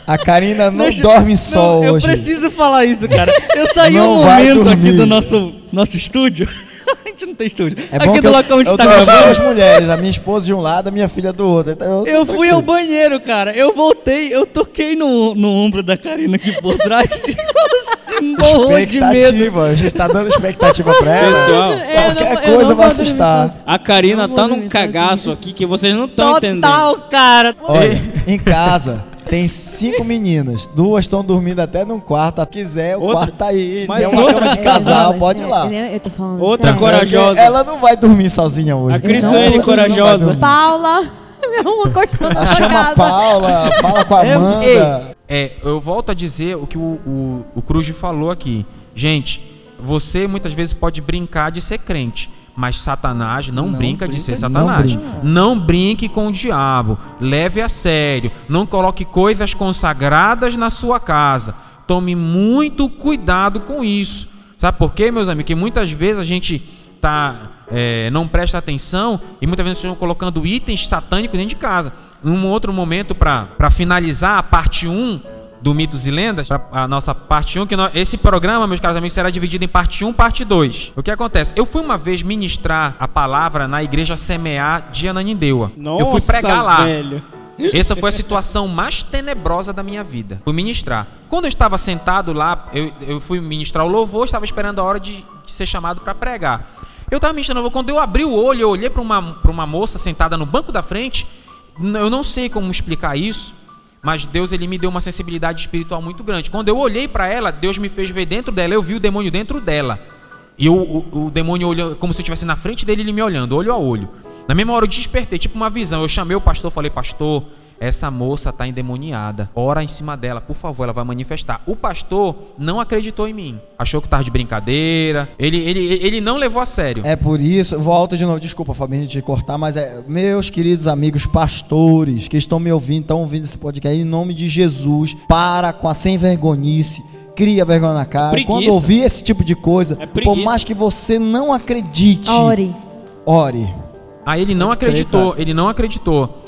A Karina não Deixa- dorme só eu hoje. preciso falar isso, cara. Eu saí Não um momento aqui do nosso, nosso estúdio. [LAUGHS] a gente não tem estúdio. É aqui do eu, local onde eu tá gravando. duas mulheres, a minha esposa de um lado, a minha filha do outro. Então Eu tô fui ao banheiro, cara. Eu voltei, eu toquei no, no ombro da Karina aqui por trás. [LAUGHS] e morrou de medo. Expectativa, a gente tá dando expectativa pra ela. Pessoal, Qualquer coisa vai assustar. a Karina Não tá num cagaço aqui que vocês não estão entendendo. Total, cara. Olha, em casa tem cinco meninas, duas estão dormindo até num quarto. Se quiser, o Outra- quarto tá aí. mas Se é uma outra- cama de É, casal, não, pode ir é- lá. é- Eu tô falando Outra sério. corajosa. Ela não vai dormir sozinha hoje. A Crislane Não, corajosa. Paula, me arruma colchão na chama a casa. Paula, fala com a É, Amanda. É, eu volto a dizer o que o, o, o Cruz falou aqui. Gente, você muitas vezes pode brincar de ser crente, mas Satanás não, Não brinca de brinca ser disso. Satanás. Não Não, brinque com o diabo. Leve a sério. Não coloque coisas consagradas na sua casa. Tome muito cuidado com isso. Sabe por quê, meus amigos? Que muitas vezes a gente tá, é, não presta atenção e muitas vezes estão colocando itens satânicos dentro de casa. Num outro momento, para finalizar a parte 1 do Mitos e Lendas, a nossa parte 1, que nós- esse programa, meus caros amigos, será dividido em parte 1 parte 2. O que acontece? Eu fui uma vez ministrar a palavra na igreja Semear de Ananindeua. Nossa, eu fui pregar lá. velho. [LAUGHS] Essa foi a situação mais tenebrosa da minha vida. Fui ministrar. Quando eu estava sentado lá, eu, eu fui ministrar o louvor, estava esperando a hora de, de ser chamado para pregar. Eu estava ministrando o louvor. Quando eu abri o olho, eu olhei para uma, pra uma moça sentada no banco da frente. Eu não sei como explicar isso, mas Deus ele me deu uma sensibilidade espiritual muito grande. Quando eu olhei para ela, Deus me fez ver dentro dela. Eu vi o demônio dentro dela. E o, o, o demônio olhou, como se eu estivesse na frente dele, ele me olhando, olho a olho. Na mesma hora eu despertei, tipo uma visão. Eu chamei o pastor, falei, pastor, essa moça está endemoniada. Ora em cima dela, por favor, ela vai manifestar. O pastor não acreditou em mim. Achou que estava de brincadeira. Ele, ele, ele não levou a sério. É por isso, volto de novo, desculpa, Fabinho, de cortar, mas é, meus queridos amigos pastores que estão me ouvindo, estão ouvindo esse podcast, em nome de Jesus, para com a sem vergonhice cria vergonha na cara. Preguiça. Quando ouvir esse tipo de coisa, É por mais que você não acredite, Ore. ore. Aí ele não Pode crer, acreditou, cara. ele não acreditou.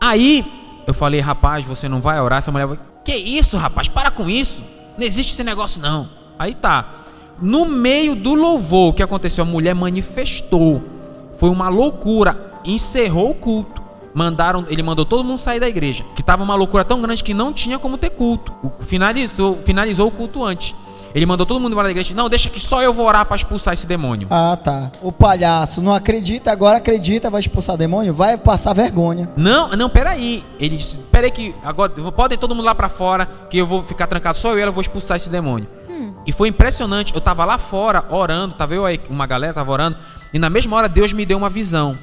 Aí eu falei, rapaz, você não vai orar? Essa mulher vai, que isso, rapaz, para com isso. Não existe esse negócio não. Aí tá. No meio do louvor, o que aconteceu? A mulher manifestou. Foi uma loucura. Encerrou o culto. Mandaram, ele mandou todo mundo sair da igreja. Que tava uma loucura tão grande que não tinha como ter culto. Finalizou, finalizou o culto antes. Ele mandou todo mundo embora da igreja. Não, deixa que só eu vou orar para expulsar esse demônio. Ah, tá. O palhaço não acredita, agora acredita, vai expulsar demônio, vai passar vergonha. Não, não, peraí. Ele disse, peraí que agora podem todo mundo lá pra fora, que eu vou ficar trancado só eu e ela, eu vou expulsar esse demônio. E foi impressionante. Eu tava lá fora orando, tava eu aí, uma galera tava orando, e na mesma hora Deus me deu uma visão.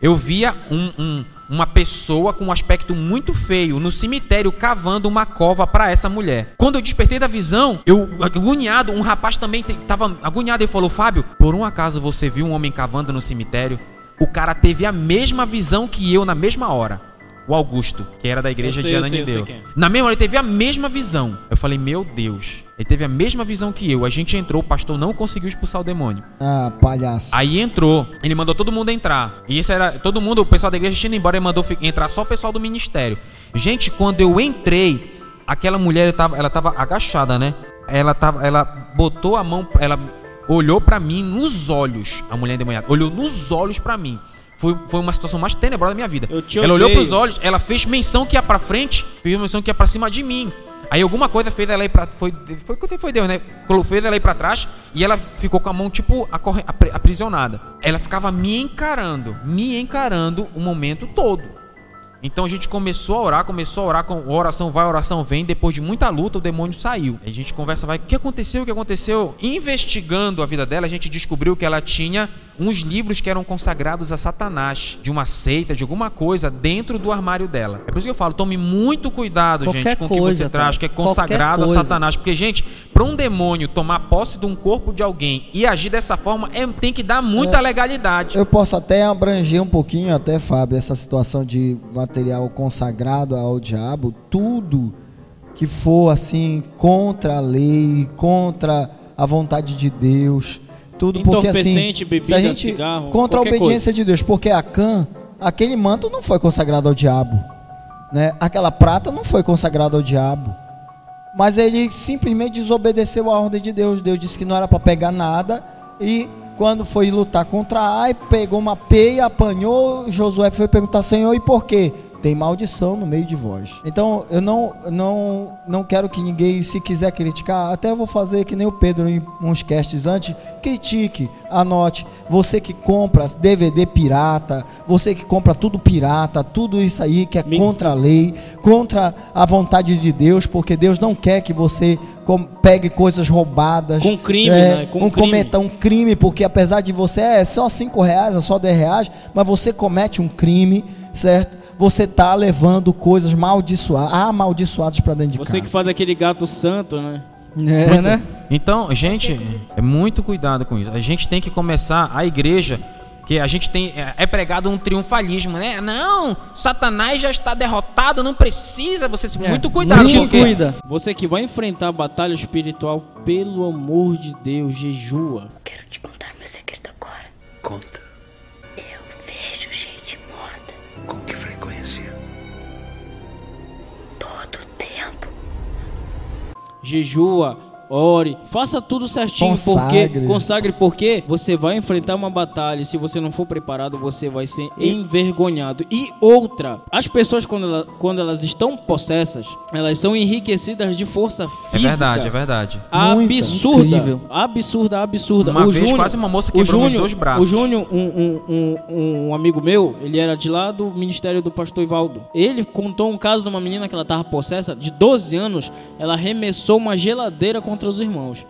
Eu via um- um- uma pessoa com um aspecto muito feio no cemitério cavando uma cova pra essa mulher. Quando eu despertei da visão, eu agoniado, um rapaz também te- tava agoniado e falou: "Fábio, por um acaso você viu um homem cavando no cemitério?" O cara teve a mesma visão que eu na mesma hora. O Augusto, que era da igreja sei, de Ananideu. é. Na mesma hora ele teve a mesma visão. Eu falei: "Meu Deus". Ele teve a mesma visão que eu. A gente entrou, o pastor não conseguiu expulsar o demônio. Ah, palhaço. Aí entrou, ele mandou todo mundo entrar. E isso era todo mundo, o pessoal da igreja tinha ido embora, ele mandou entrar só o pessoal do ministério. Gente, quando eu entrei, aquela mulher tava, ela tava agachada, né? Ela tava, ela botou a mão, ela olhou pra mim nos olhos, a mulher endemoniada, olhou nos olhos pra mim. Foi, foi uma situação mais tenebrosa da minha vida. Eu te ela olhou pros olhos, ela fez menção que ia pra frente, fez menção que ia pra cima de mim. Aí alguma coisa fez ela ir pra. Foi, foi, foi, Deus, né? Fez ela ir pra trás e ela ficou com a mão, tipo, aprisionada. Ela ficava me encarando, me encarando o momento todo. Então a gente começou a orar, começou a orar, com oração vai, oração vem. Depois de muita luta, o demônio saiu. A gente conversa, vai, o que aconteceu? O que aconteceu? Investigando a vida dela, a gente descobriu que ela tinha uns livros que eram consagrados a Satanás, de uma seita, de alguma coisa, dentro do armário dela. É por isso que eu falo, tome muito cuidado, Qualquer gente, com o que você traz, cara. que é consagrado a. Satanás. Porque, gente, para um demônio tomar posse de um corpo de alguém e agir dessa forma, é- tem que dar muita legalidade. Eu posso até abranger um pouquinho, até, Fábio, essa situação de material consagrado ao diabo, tudo que for assim contra a lei, contra a vontade de Deus, tudo porque assim, bebida, se a gente cigarro, contra a obediência de Deus, porque Acã, aquele manto não foi consagrado ao diabo, né? Aquela prata não foi consagrada ao diabo. Mas ele simplesmente desobedeceu a ordem de Deus. Deus disse que não era para pegar nada. E quando foi lutar contra Ai, pegou uma peia, apanhou. Josué foi perguntar: Senhor, e por quê? Tem maldição no meio de vós. Então eu não, não, não quero que ninguém, se quiser criticar, até eu vou fazer que nem o Pedro em uns casts antes. Critique, anote. Você que compra DVD pirata, você que compra tudo pirata, tudo isso aí que é contra a lei, contra a vontade de Deus, porque Deus não quer que você pegue coisas roubadas. Com crime, é, né? Com um crime. cometa um crime, porque apesar de você é só 5 reais, é só 10 reais, mas você comete um crime, certo? Você está levando coisas maldiçoadas, amaldiçoadas para dentro de Você que casa. faz aquele gato santo, né? É, Muito- né? Então, gente, é muito cuidado com isso. A gente tem que começar a igreja que a gente tem é, é pregado um triunfalismo, né? Não, Satanás já está derrotado, não precisa você se É, muito cuidado te porque cuida. Você que vai enfrentar a batalha espiritual, pelo amor de Deus, jejua. Quero te contar meu segredo agora. Conta. Jejua, ore, faça tudo certinho, Consagre. porque consagre porque você vai enfrentar uma batalha. e Se você não for preparado, você vai ser envergonhado. E outra, as pessoas quando, ela- quando elas estão possessas, elas são enriquecidas de força é física. verdade, é verdade. Muita, absurda, incrível. absurda, absurda. Uma o vez Júnior, quase uma moça quebrou meus Júnior, dois braços. O Júnior, um, um, um, um amigo meu, ele era de lá do ministério do pastor Ivaldo. Ele contou um caso de uma menina que ela tava possessa, de 12 anos, ela arremessou uma geladeira contra os irmãos.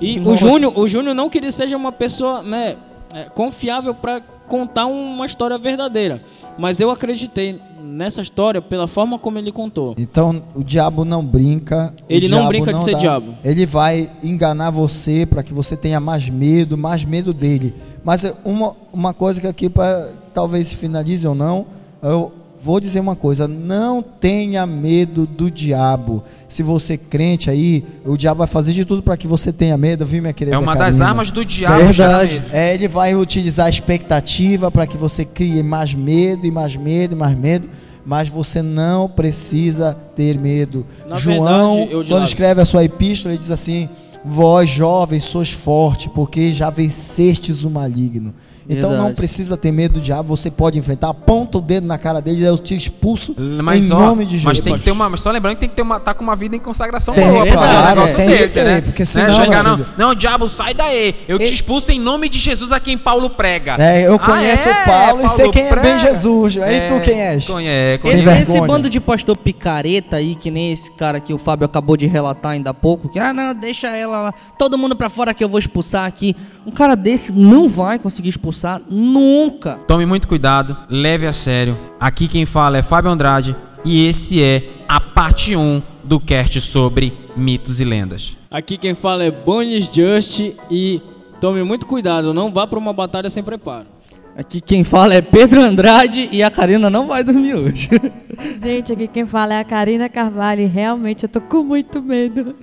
E o Nossa. Júnior, o Júnior não que ele seja uma pessoa, né, é, confiável pra contar uma história verdadeira, mas eu acreditei nessa história pela forma como ele contou. Então o diabo não brinca. o Ele não brinca de ser diabo. Ele vai enganar você para que você tenha mais medo, mais medo dele. Mas é uma, uma coisa que aqui pra, talvez finalize ou não, eu vou dizer uma coisa: não tenha medo do diabo. Se você é crente aí, o diabo vai fazer de tudo para que você tenha medo, viu, minha querida? É uma das armas do diabo. Gerar Verdade. É, ele vai utilizar a expectativa para que você crie mais medo e mais medo e mais medo, mas você não precisa ter medo. Na João, verdade, quando escreve a sua epístola, ele diz assim: Vós jovens sois fortes, porque já vencestes o maligno. Então não precisa ter medo do diabo, você pode enfrentar, aponta o dedo na cara dele, eu te expulso Mas, em ó, nome de Jesus. mas tem que ter uma. Mas só lembrando que tem que ter uma. Tá com uma vida em consagração Tem, boa, pra claro, negócio tem que desse, ter, né? porque Né? senão, Chegar, meu não, não, diabo, sai daí. Eu te expulso em nome de Jesus a quem Paulo prega. É, eu Ah, conheço é? o Paulo, e sei Paulo quem é bem prega. Jesus. Aí tu quem és? Conhe- Sem conhe- Esse, esse bando de pastor picareta aí, que nem esse cara que o Fábio acabou de relatar ainda há pouco, que, ah, não, deixa ela lá, todo mundo pra fora que eu vou expulsar aqui. Um cara desse não vai conseguir expulsar nunca. Tome muito cuidado, leve a sério. Aqui quem fala é Fábio Andrade e esse é a parte 1 do cast sobre mitos e lendas. Aqui quem fala é Bonis Just e tome muito cuidado, não vá pra uma batalha sem preparo. Aqui quem fala é Pedro Andrade e a Karina não vai dormir hoje. [LAUGHS] Gente, aqui quem fala é a Karina Carvalho e realmente eu tô com muito medo.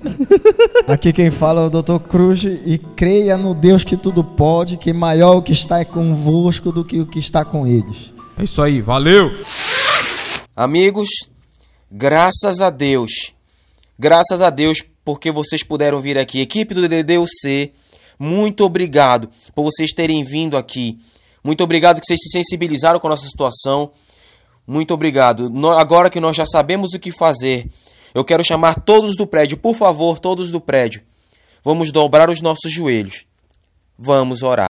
Aqui quem fala é o Dr. Cruz e creia no Deus que tudo pode, que maior o que está é convosco do que o que está com eles. É isso aí, valeu! Amigos, graças a Deus, graças a Deus porque vocês puderam vir aqui. Equipe do DDUC, muito obrigado por vocês terem vindo aqui. Muito obrigado que vocês se sensibilizaram com a nossa situação. Muito obrigado. No- agora que nós já sabemos o que fazer, eu quero chamar todos do prédio, por favor, todos do prédio. Vamos dobrar os nossos joelhos. Vamos orar.